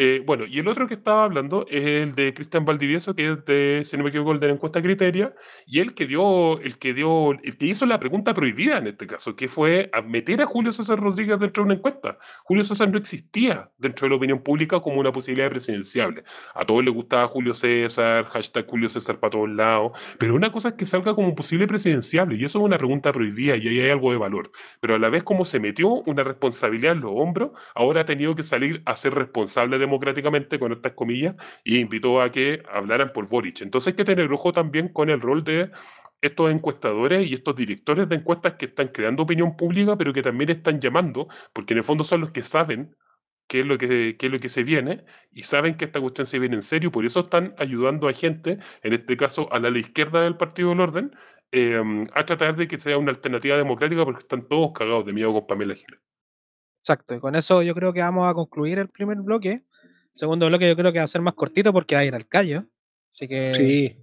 D: eh, bueno, y el otro que estaba hablando es el de Cristian Valdivieso, que es de, si no me equivoco, el de la encuesta Criteria, y el que dio, el que dio, el que hizo la pregunta prohibida en este caso, que fue a meter a Julio César Rodríguez dentro de una encuesta. Julio César no existía dentro de la opinión pública como una posibilidad presidenciable. A todos les gustaba Julio César, hashtag Julio César para todos lados, pero una cosa es que salga como posible presidenciable, y eso es una pregunta prohibida, y ahí hay algo de valor. Pero a la vez como se metió una responsabilidad en los hombros, ahora ha tenido que salir a ser responsable democráticamente con estas comillas y invitó a que hablaran por Boric. Entonces hay que tener ojo también con el rol de estos encuestadores y estos directores de encuestas que están creando opinión pública, pero que también están llamando, porque en el fondo son los que saben qué es lo que, qué es lo que se viene y saben que esta cuestión se viene en serio, por eso están ayudando a gente, en este caso a la, izquierda del Partido del Orden, eh, a tratar de que sea una alternativa democrática porque están todos cagados de miedo con Pamela Giles.
B: Exacto, y con eso yo creo que vamos a concluir el primer bloque. Segundo bloque yo creo que va a ser más cortito porque va a ir al callo. Así que
C: Sí.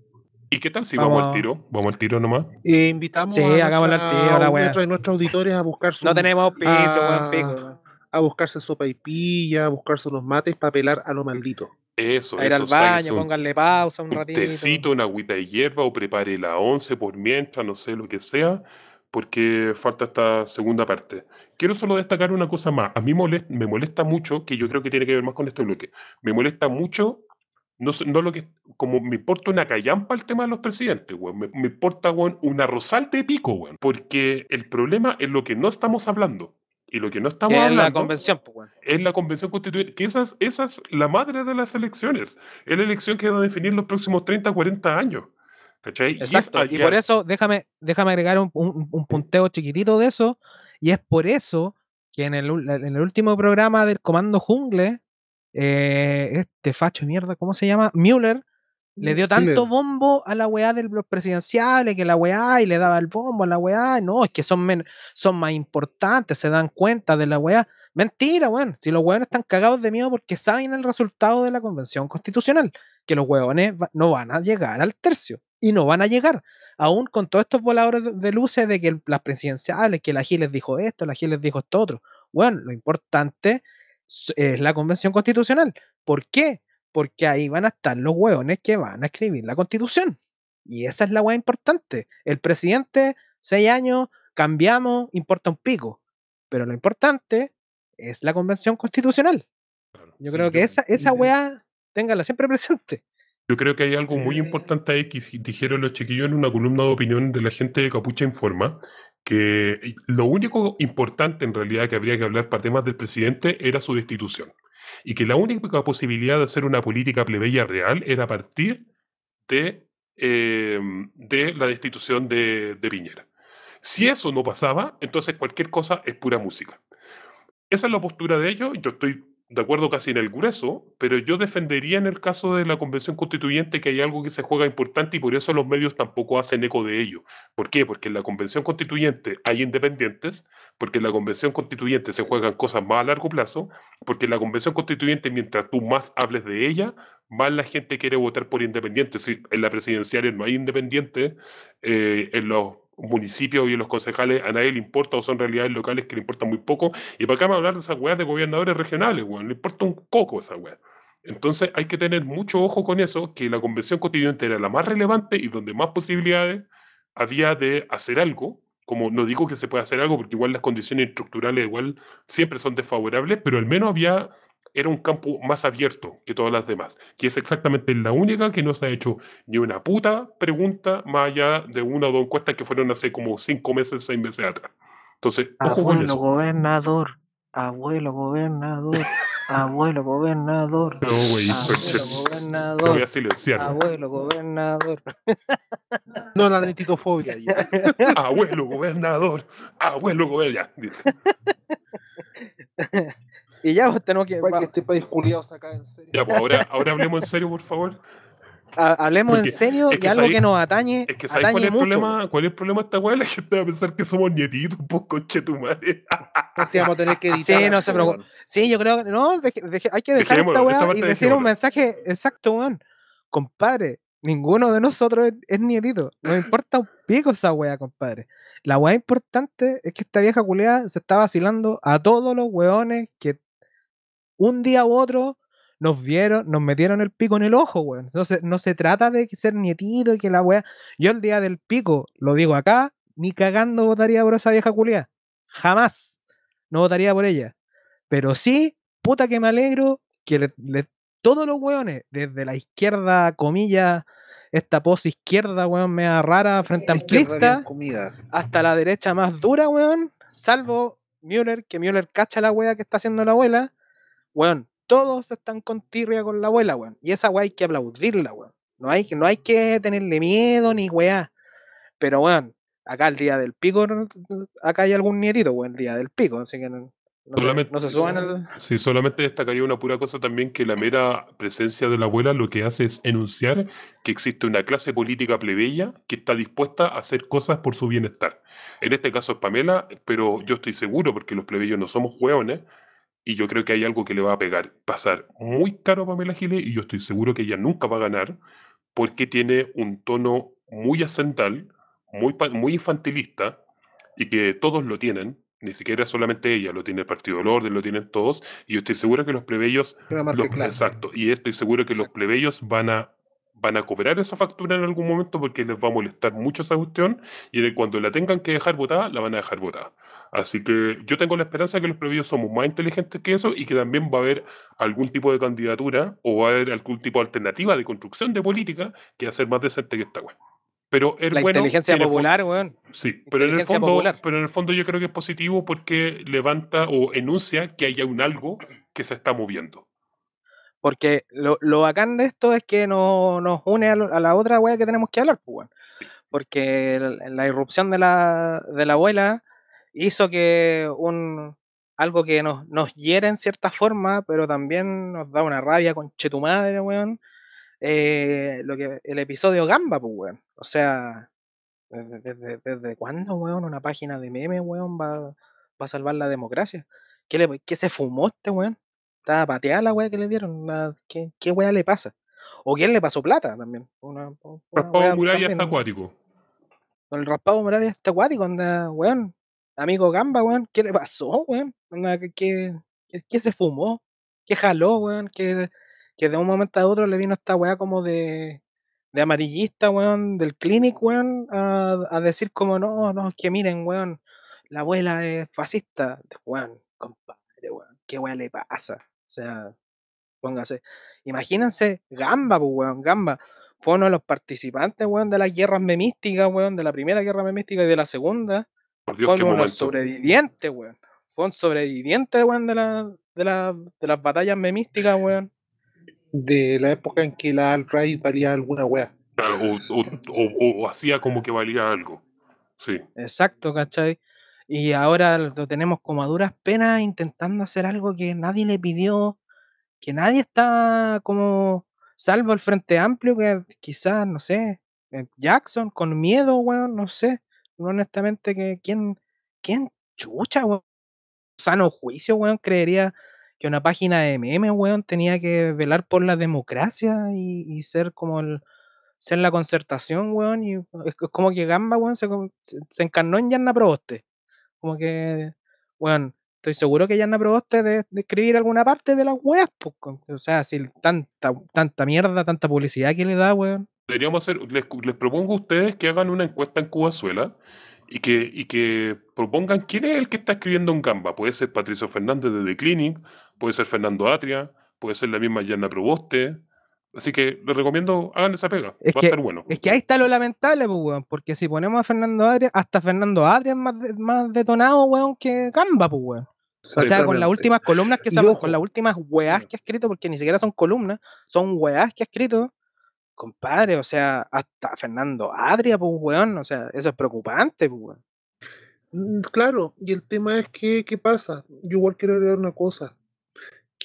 D: ¿Y qué tal si vamos,
B: Vamos.
D: al tiro? Vamos al tiro nomás.
C: Eh, invitamos
B: Sí,
C: a,
B: hagámoslo al
C: nuestra-
B: tiro, la
C: a
B: weá.
C: nuestros- de nuestros auditores a buscar su,
B: no tenemos piso, pico.
C: a buscarse sopa y pilla, a buscarse unos mates para pelar a lo maldito.
D: Eso,
B: A ir al
D: eso, sáquese
B: baño,
D: un-
B: pónganle pausa un
D: un
B: ratito.
D: tecito, una agüita de hierba o prepare la once por mientras, no sé, lo que sea, porque falta esta segunda parte. Quiero solo destacar una cosa más. A mí molest- me molesta mucho, que yo creo que tiene que ver más con este bloque, me molesta mucho, no, no lo que, como me importa una callampa el tema de los presidentes, weón. Me, me importa, weón, una rosal de pico, weón. Porque el problema es lo que no estamos hablando. Y lo que no estamos
B: es
D: hablando
B: la convención, pues, weón.
D: es la convención constituyente, que esa es, esa es la madre de las elecciones. Es la elección que va a definir los próximos 30, 40 años.
B: Exacto. Y, por eso, déjame, déjame agregar un, un- un punteo chiquitito de eso. Y es por eso que en el, ul- en el último programa del Comando Jungle, eh, este facho de mierda, ¿cómo se llama? Müller le dio tanto bombo a la weá de los presidenciales, que la weá, y le daba el bombo a la weá. No, es que son, men- son más importantes, se dan cuenta de la weá. Mentira, weón. Si los weones están cagados de miedo porque saben el resultado de la convención constitucional, que los weones va- no van a llegar al tercio. Y no van a llegar. Aún con todos estos voladores de, luces de que el- las presidenciales, que la Giles dijo esto, la Giles dijo esto otro. Bueno, lo importante es la convención constitucional. ¿Por qué? Porque ahí van a estar los hueones que van a escribir la constitución. Y esa es la hueá importante. El presidente, seis años, cambiamos, importa un pico. Pero lo importante es la convención constitucional. Yo
D: Sí,
B: creo que esa, esa weá, téngala siempre presente.
D: Yo creo que hay algo muy importante ahí que dijeron los chiquillos en una columna de opinión de la gente de Capucha Informa, que lo único importante en realidad que habría que hablar para temas del presidente era su destitución. Y que la única posibilidad de hacer una política plebeya real era a partir de, eh, de la destitución de, de Piñera. Si eso no pasaba, entonces cualquier cosa es pura música. Esa es la postura de ellos. Yo estoy de acuerdo casi en el grueso, pero yo defendería en el caso de la convención constituyente que hay algo que se juega importante y por eso los medios tampoco hacen eco de ello. ¿Por qué? Porque en la convención constituyente hay independientes, porque en la convención constituyente se juegan cosas más a largo plazo, porque en la convención constituyente mientras tú más hables de ella, más la gente quiere votar por independientes. Si en la presidencial no hay independientes, eh, en los municipios y los concejales a nadie le importa o son realidades locales que le importan muy poco. Y para acá me hablar de esas weas de gobernadores regionales, weón. Le importa un coco esa wea. Entonces hay que tener mucho ojo con eso, que la convención constituyente era la más relevante y donde más posibilidades había de hacer algo. Como no digo que se pueda hacer algo, porque igual las condiciones estructurales igual siempre son desfavorables, pero al menos había era un campo más abierto que todas las demás, que es exactamente la única que no se ha hecho ni una puta pregunta más allá de una o dos encuestas que fueron hace como cinco meses, seis meses atrás. Entonces, ojo con
B: Abuelo
D: eso.
B: gobernador, abuelo gobernador, abuelo gobernador,
D: No, güey, coche,
B: abuelo
D: te voy
B: gobernador,
D: a silenciar.
B: abuelo gobernador.
C: No la netitofobia. ya. [LAUGHS]
D: Abuelo gobernador, abuelo gobernador. Ya.
B: Y ya pues tenemos que...
C: Que este país culiado saca en serio.
D: Ya, pues ahora, ahora hablemos en serio, por favor.
B: ha- hablemos
D: Porque
B: en serio
D: es que
B: y algo
D: sabéis-
B: que nos atañe,
D: Es que ¿sabes cuál es el
B: mucho.
D: problema? ¿Cuál es el problema de esta weá? La gente va a pensar que somos nietitos, pues conche tu madre.
C: Así vamos a tener que editar.
B: Sí, no se
C: esto,
B: preocupe. Sí, yo creo que no, deje- deje- hay que dejar
D: Dejémoslo,
B: esta weá y decir un mensaje exacto, weón. Compadre, ninguno de nosotros es, es nietito. No importa un pico esa weá, compadre. La weá importante es que esta vieja culeada se está vacilando a todos los weones que un día u otro nos vieron, nos metieron el pico en el ojo, weón. No se, no se trata de ser nietito y que la weá. Yo el día del pico, lo digo acá, ni cagando votaría por esa vieja culeada. Jamás. No votaría por ella. Pero sí, puta que me alegro que le- le- todos los weones, desde la izquierda, comillas, esta pos izquierda, weón, mea rara, frente
C: bien
B: amplista, hasta la derecha más dura, weón, salvo Müller, que Müller cacha la wea que está haciendo la abuela, weón, todos están con tirria con la abuela, weón. Y esa wea hay que aplaudirla, weón. No hay, que- no hay que tenerle miedo ni weá. Pero, weón, acá el día del pico, acá hay algún nietito, weón, el día del pico, así que no, no se,
D: Solamente-
B: no se suban al... [LAUGHS]
D: Sí, solamente destacaría una pura cosa también, que la mera presencia de la abuela lo que hace es enunciar que existe una clase política plebeya que está dispuesta a hacer cosas por su bienestar. En este caso es Pamela, pero yo estoy seguro, porque los plebeyos no somos hueones, y yo creo que hay algo que le va a pegar, pasar muy caro a Pamela Giles, y yo estoy seguro que ella nunca va a ganar, porque tiene un tono muy ascendal, muy, muy infantilista, y que todos lo tienen, ni siquiera solamente ella, lo tiene el Partido del Orden, lo tienen todos, y yo estoy seguro que los plebeyos, los- exacto, y estoy seguro que los plebeyos van a, van a cobrar esa factura en algún momento porque les va a molestar mucho esa cuestión, y cuando la tengan que dejar votada, la van a dejar votada. Así que yo tengo la esperanza de que los plebeyos somos más inteligentes que eso y que también va a haber algún tipo de candidatura o va a haber algún tipo de alternativa de construcción de política que va a ser más decente que esta wea. Pero el
B: La
D: bueno
B: inteligencia popular, weón.
D: Sí, pero en, el fondo,
B: popular.
D: pero en el fondo yo creo que es positivo porque levanta o enuncia que haya un algo que se está moviendo.
B: Porque lo, lo bacán de esto es que no, nos une a, la otra wea que tenemos que hablar, pues. Porque la irrupción de la, de la abuela hizo que un algo que nos, nos hiere en cierta forma, pero también nos da una rabia con tu madre, weón. eh, lo que, el episodio Gamba, pues, weón. O sea, ¿desde, desde, desde cuándo, weón? Una página de memes, weón, va, va a salvar la democracia. ¿Qué, le, qué se fumó este weón? Estaba pateada la weá que le dieron. la- ¿Qué, qué weá le pasa? ¿O quién le pasó plata también? Una, una
D: Raspado muralla está acuático.
B: Con el raspado Morales está acuático, anda, weón. Amigo Gamba, weón. ¿Qué le pasó, weón? Onda, ¿qué, qué, qué- qué se fumó? ¿Qué jaló, weón? Que, que de un momento a otro le vino esta weá como de, de amarillista, weón, del clinic, weón, a, a decir como, no, no, que miren, weón, la abuela es fascista. Weón, compadre, weón, ¿qué weá le pasa? O sea, póngase. Imagínense, Gamba, pues, weón, Gamba. Fue uno de los participantes, weón, de las guerras memísticas, weón, de la primera guerra memística y de la segunda.
D: Por Dios,
B: Fue
D: qué
B: uno de los sobrevivientes, weón. Fue un sobreviviente, weón, de, la, de, la, de las batallas memísticas, weón.
C: De la época en que la alt-right valía alguna wea.
D: Claro, O, o- o- o hacía como que valía algo. Sí.
B: Exacto, ¿cachai? Y ahora lo tenemos como a duras penas intentando hacer algo que nadie le pidió, que nadie está como, salvo el Frente Amplio, que quizás, no sé, eh, Jackson con miedo, weón, no sé. Honestamente, que quién, quién chucha, weón. Sano juicio, weón, creería que una página de meme, weón, tenía que velar por la democracia y, y ser como el, ser la concertación, weón, y es co- como que Gamba, weón, se, se, encarnó en Yanna Proboste. Como que, weón, estoy seguro que Yanna Proboste de, de escribir alguna parte de las weas, pues, o sea, si tanta, tanta mierda, tanta publicidad que le da, weón.
D: Deberíamos hacer, les, les propongo a ustedes que hagan una encuesta en Cubazuela y que, y que propongan quién es el que está escribiendo en Gamba. Puede ser Patricio Fernández de The Clinic, puede ser Fernando Atria, puede ser la misma Yana Proboste. Así que les recomiendo, hagan esa pega.
B: Es
D: Va
B: que-
D: a estar bueno.
B: Es que ahí está lo lamentable, pues, weón, porque si ponemos a Fernando Adria, hasta Fernando Adria es más, de- más detonado, weón, que Gamba, pues, weón. O sea, con las últimas columnas que
C: ojo.
B: con las últimas weás que ha escrito, porque ni siquiera son columnas, son weás que ha escrito. Compadre, o sea, hasta Fernando Adria, pues, weón, o sea, eso es preocupante, pues, weón.
C: Mm, Claro, y el tema es que, ¿qué pasa? Yo igual quiero agregar una cosa,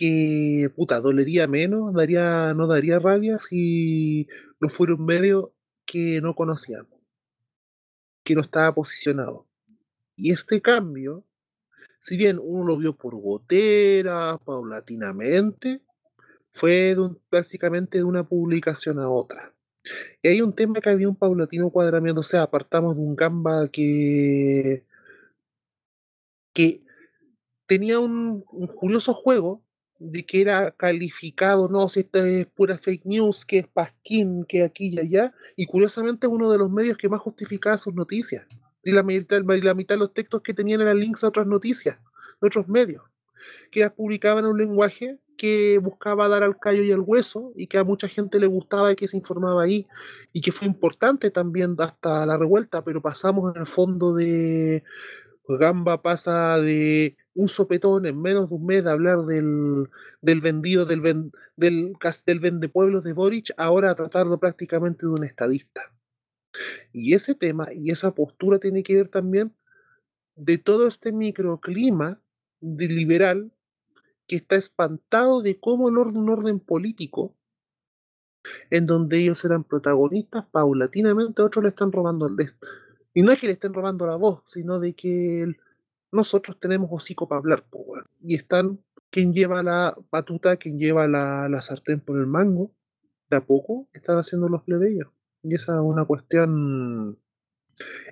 C: que, puta, dolería menos, daría, no daría rabia si no fuera un medio que no conocíamos, que no estaba posicionado. Y este cambio, si bien uno lo vio por goteras, paulatinamente, fue básicamente de una publicación a otra. Y hay un tema que había un paulatino cuadramiento, o sea, apartamos de un gamba que que tenía un, un curioso juego de que era calificado, no, si esto es pura fake news, que es pasquín, que aquí y allá, y curiosamente es uno de los medios que más justificaba sus noticias. Y la mitad, la mitad de los textos que tenían eran links a otras noticias, de otros medios, que las publicaban en un lenguaje que buscaba dar al callo y al hueso, y que a mucha gente le gustaba y que se informaba ahí, y que fue importante también hasta la revuelta, pero pasamos en el fondo de, Gamba pasa de un sopetón en menos de un mes de hablar del, del vendido, del, ven- del, del vendepueblos de Boric, ahora a tratarlo prácticamente de un estadista. Y ese tema y esa postura tiene que ver también de todo este microclima de liberal que está espantado de cómo el orden, un orden político en donde ellos eran protagonistas, paulatinamente otros le están robando el de Y no es que le estén robando la voz, sino de que el- nosotros tenemos hocico para hablar. Y están quien lleva la batuta, quien lleva la, la sartén por el mango, de a poco están haciendo los plebeyos. Y esa es una cuestión,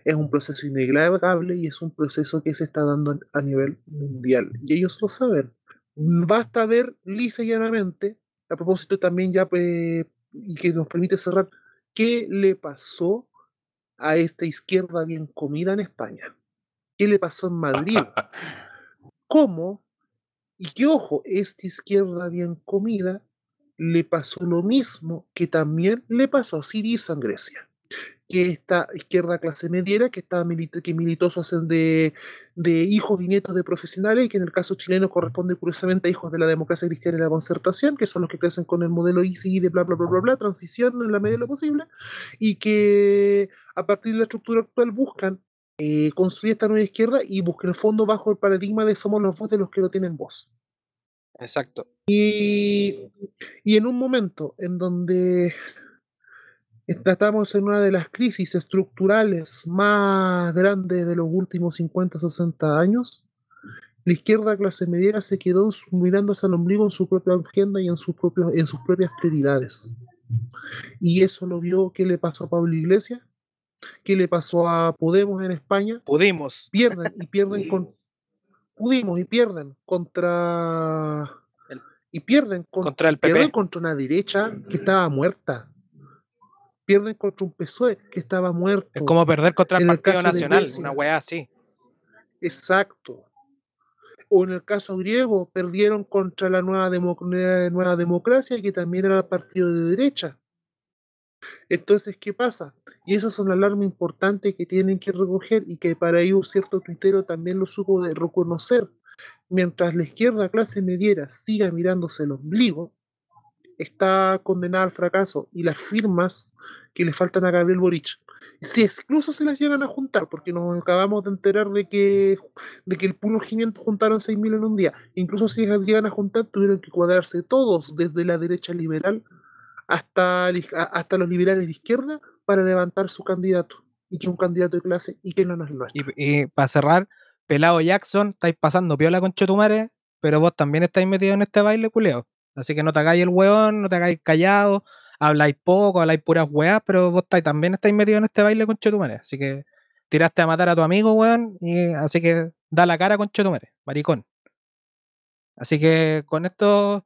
C: es un proceso innegable y es un proceso que se está dando a nivel mundial. Y ellos lo saben. Basta ver lisa y llanamente, a propósito también ya, pues, y que nos permite cerrar, qué le pasó a esta izquierda bien comida en España. ¿Qué le pasó en Madrid? ¿Cómo? Y que ojo, esta izquierda bien comida le pasó lo mismo que también le pasó a Siriza en Grecia. Que esta izquierda clase mediera que, está milita- que hacen de, de hijos y nietos de profesionales y que en el caso chileno corresponde curiosamente a hijos de la democracia cristiana y la concertación, que son los que crecen con el modelo ICI de bla bla bla bla bla, transición en la medida de lo posible, y que a partir de la estructura actual buscan eh, construir esta nueva izquierda y buscan el fondo bajo el paradigma de somos los voz de los que no tienen voz.
B: Exacto.
C: Y, y en un momento en donde estamos en una de las crisis estructurales más grandes de los últimos 50, 60 años, la izquierda clase mediera se quedó su- mirándose al ombligo en su propia agenda y en, sus propios, en sus propias prioridades. Y eso lo vio qué le pasó a Pablo Iglesias, qué le pasó a Podemos en España,
B: Pudimos.
C: pierden y pierden con pudimos y pierden contra
B: El-
C: y pierden con-
B: Contra el
C: pierden
B: PP.
C: contra una derecha que estaba muerta pierden contra un PSOE que estaba muerto
B: Es como perder contra el
C: En
B: Partido Nacional,
C: Grecia.
B: una weá así.
C: exacto o en el caso griego perdieron contra la nueva, Democ- nueva democracia que también era el partido de derecha entonces qué pasa y esa es una alarma importante que tienen que recoger y que para ello cierto tuitero también lo supo de reconocer mientras la izquierda clase mediera siga mirándose el ombligo, está condenada al fracaso y las firmas que le faltan a Gabriel Boric Si incluso se las llegan a juntar, porque nos acabamos de enterar de que, de que el puro regimiento juntaron 6.000 en un día. Incluso si las llegan a juntar, tuvieron que cuadrarse todos, desde la derecha liberal hasta, hasta los liberales de izquierda, para levantar su candidato. Y que es un candidato de clase y que no nos lo
B: Y, y para cerrar, pelado Jackson, estáis pasando piola con Chetumare, pero vos también estáis metido en este baile culeado. Así que no te hagáis el hueón, no te hagáis callado, habláis poco, habláis puras weas, pero vos también estáis metido en este baile con Chetumare. Así que tiraste a matar a tu amigo, weón, y así que da la cara con Chetumare, maricón. Así que con esto,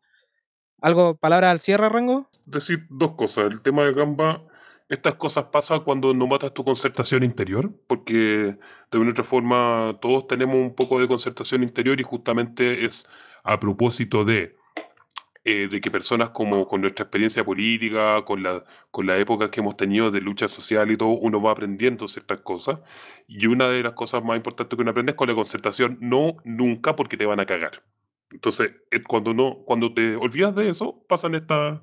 B: algo, palabras al cierre, Rango.
D: decir dos cosas. El tema de Gamba, estas cosas pasan cuando no matas tu concertación interior, porque de una otra forma todos tenemos un poco de concertación interior y justamente es a propósito de, eh, de que personas como con nuestra experiencia política, con la, con la época que hemos tenido de lucha social y todo, uno va aprendiendo ciertas cosas. Y una de las cosas más importantes que uno aprende es con la concertación, no nunca porque te van a cagar. Entonces, eh, cuando, no, cuando te olvidas de eso, pasan estas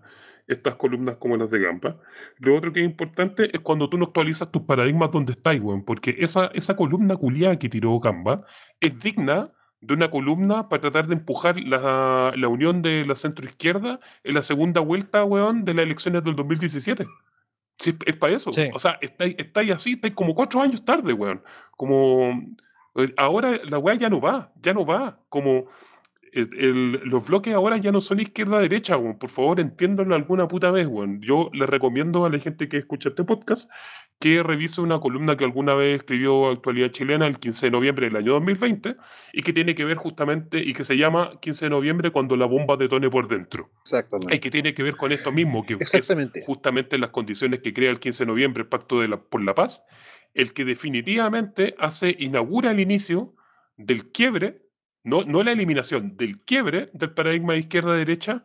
D: estas columnas como las de Gampa. Lo otro que es importante es cuando tú no actualizas tus paradigmas donde estáis, weón, porque esa, esa columna culiada que tiró Gamba es digna de una columna para tratar de empujar la, la unión de la centroizquierda en la segunda vuelta, weón, de las elecciones del 2017. Sí, es para eso.
B: Sí.
D: O sea, estáis, estáis así, estáis como cuatro años tarde, weón. Como eh, ahora la weá ya no va, ya no va. Como el- los bloques ahora ya no son izquierda-derecha, weón. Por favor, entiéndanlo alguna puta vez, weón. Yo le recomiendo a la gente que escucha este podcast que revise una columna que alguna vez escribió Actualidad Chilena el 15 de noviembre del año 2020 y que tiene que ver justamente y que se llama 15 de noviembre cuando la bomba detone por dentro.
C: Exactamente.
D: Y que tiene que ver con esto mismo, que es
C: Exactamente.
D: justamente las condiciones que crea el 15 de noviembre el Pacto de la, por la Paz, el que definitivamente hace, inaugura el inicio del quiebre, no, no la eliminación, del quiebre del paradigma de izquierda-derecha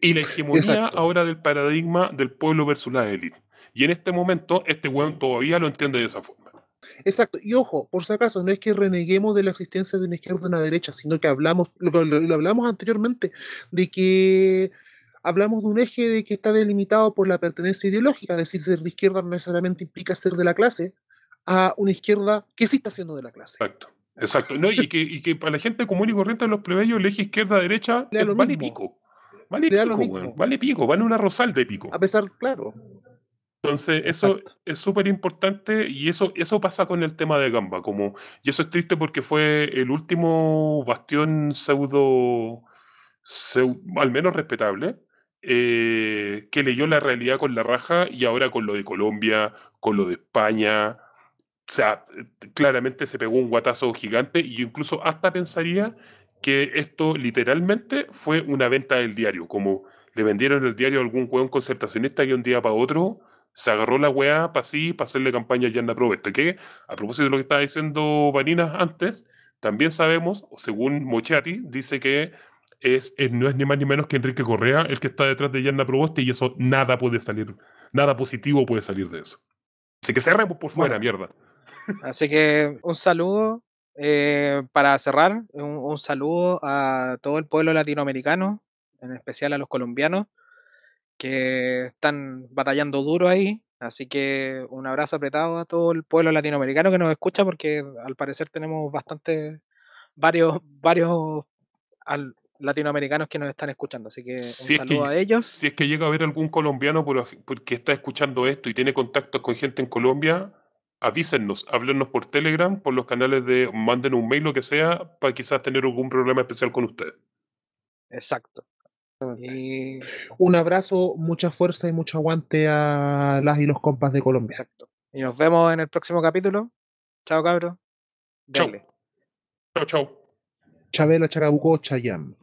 D: y la hegemonía
C: Exacto.
D: ahora del paradigma del pueblo versus la élite. Y en este momento, este weón todavía lo entiende de esa forma.
C: Exacto. Y ojo, por si acaso, no es que reneguemos de la existencia de una izquierda y una derecha, sino que hablamos, lo, lo- lo hablamos anteriormente, de que hablamos de un eje de que está delimitado por la pertenencia ideológica, es decir, ser de izquierda no necesariamente implica ser de la clase, a una izquierda que sí está siendo de la clase.
D: Exacto. Exacto. No, y, que, y que para la gente común y corriente de los plebeyos, el eje izquierda-derecha
C: Le da
D: es-
C: lo
D: vale
C: mismo.
D: pico. Vale pico, weón. Vale pico. Vale una rosal de pico.
C: A pesar, claro,
D: Entonces, eso
B: Exacto.
D: es súper importante y eso, eso pasa con el tema de Gamba. Como, y eso es triste porque fue el último bastión pseudo, seu- al menos respetable, eh, que leyó la realidad con la raja y ahora con lo de Colombia, con lo de España. O sea, claramente se pegó un guatazo gigante y incluso hasta pensaría que esto literalmente fue una venta del diario, como le vendieron el diario a algún hueón concertacionista que un día para otro se agarró la weá para sí, para hacerle campaña a Yanna Provesta, que a propósito de lo que estaba diciendo Varinas antes, también sabemos, o según Mochati, dice que es, no es ni más ni menos que Enrique Correa el que está detrás de Yanna Proboste y eso nada puede salir, nada positivo puede salir de eso. Así que cerremos por fuera,
B: Bueno.
D: mierda.
B: Así que un saludo eh, para cerrar, un, un saludo a todo el pueblo latinoamericano, en especial a los colombianos, que están batallando duro ahí. Así que un abrazo apretado a todo el pueblo latinoamericano que nos escucha, porque al parecer tenemos bastante, varios, [LAUGHS] varios al- latinoamericanos que nos están escuchando. Así que un
D: Si es que
B: saludo a ellos.
D: Si es que llega a haber algún colombiano por, ej- por- que está escuchando esto y tiene contactos con gente en Colombia, avísennos, háblennos por Telegram, por los canales de, manden un mail, lo que sea, para quizás tener algún problema especial con ustedes.
B: Exacto. Y,
C: un abrazo, mucha fuerza y mucho aguante a las y los compas de Colombia.
B: exacto. Y nos vemos en el próximo capítulo. Chao, cabros.
D: Chao. Chao, chao.
C: Chabela Chacabuco Chayam.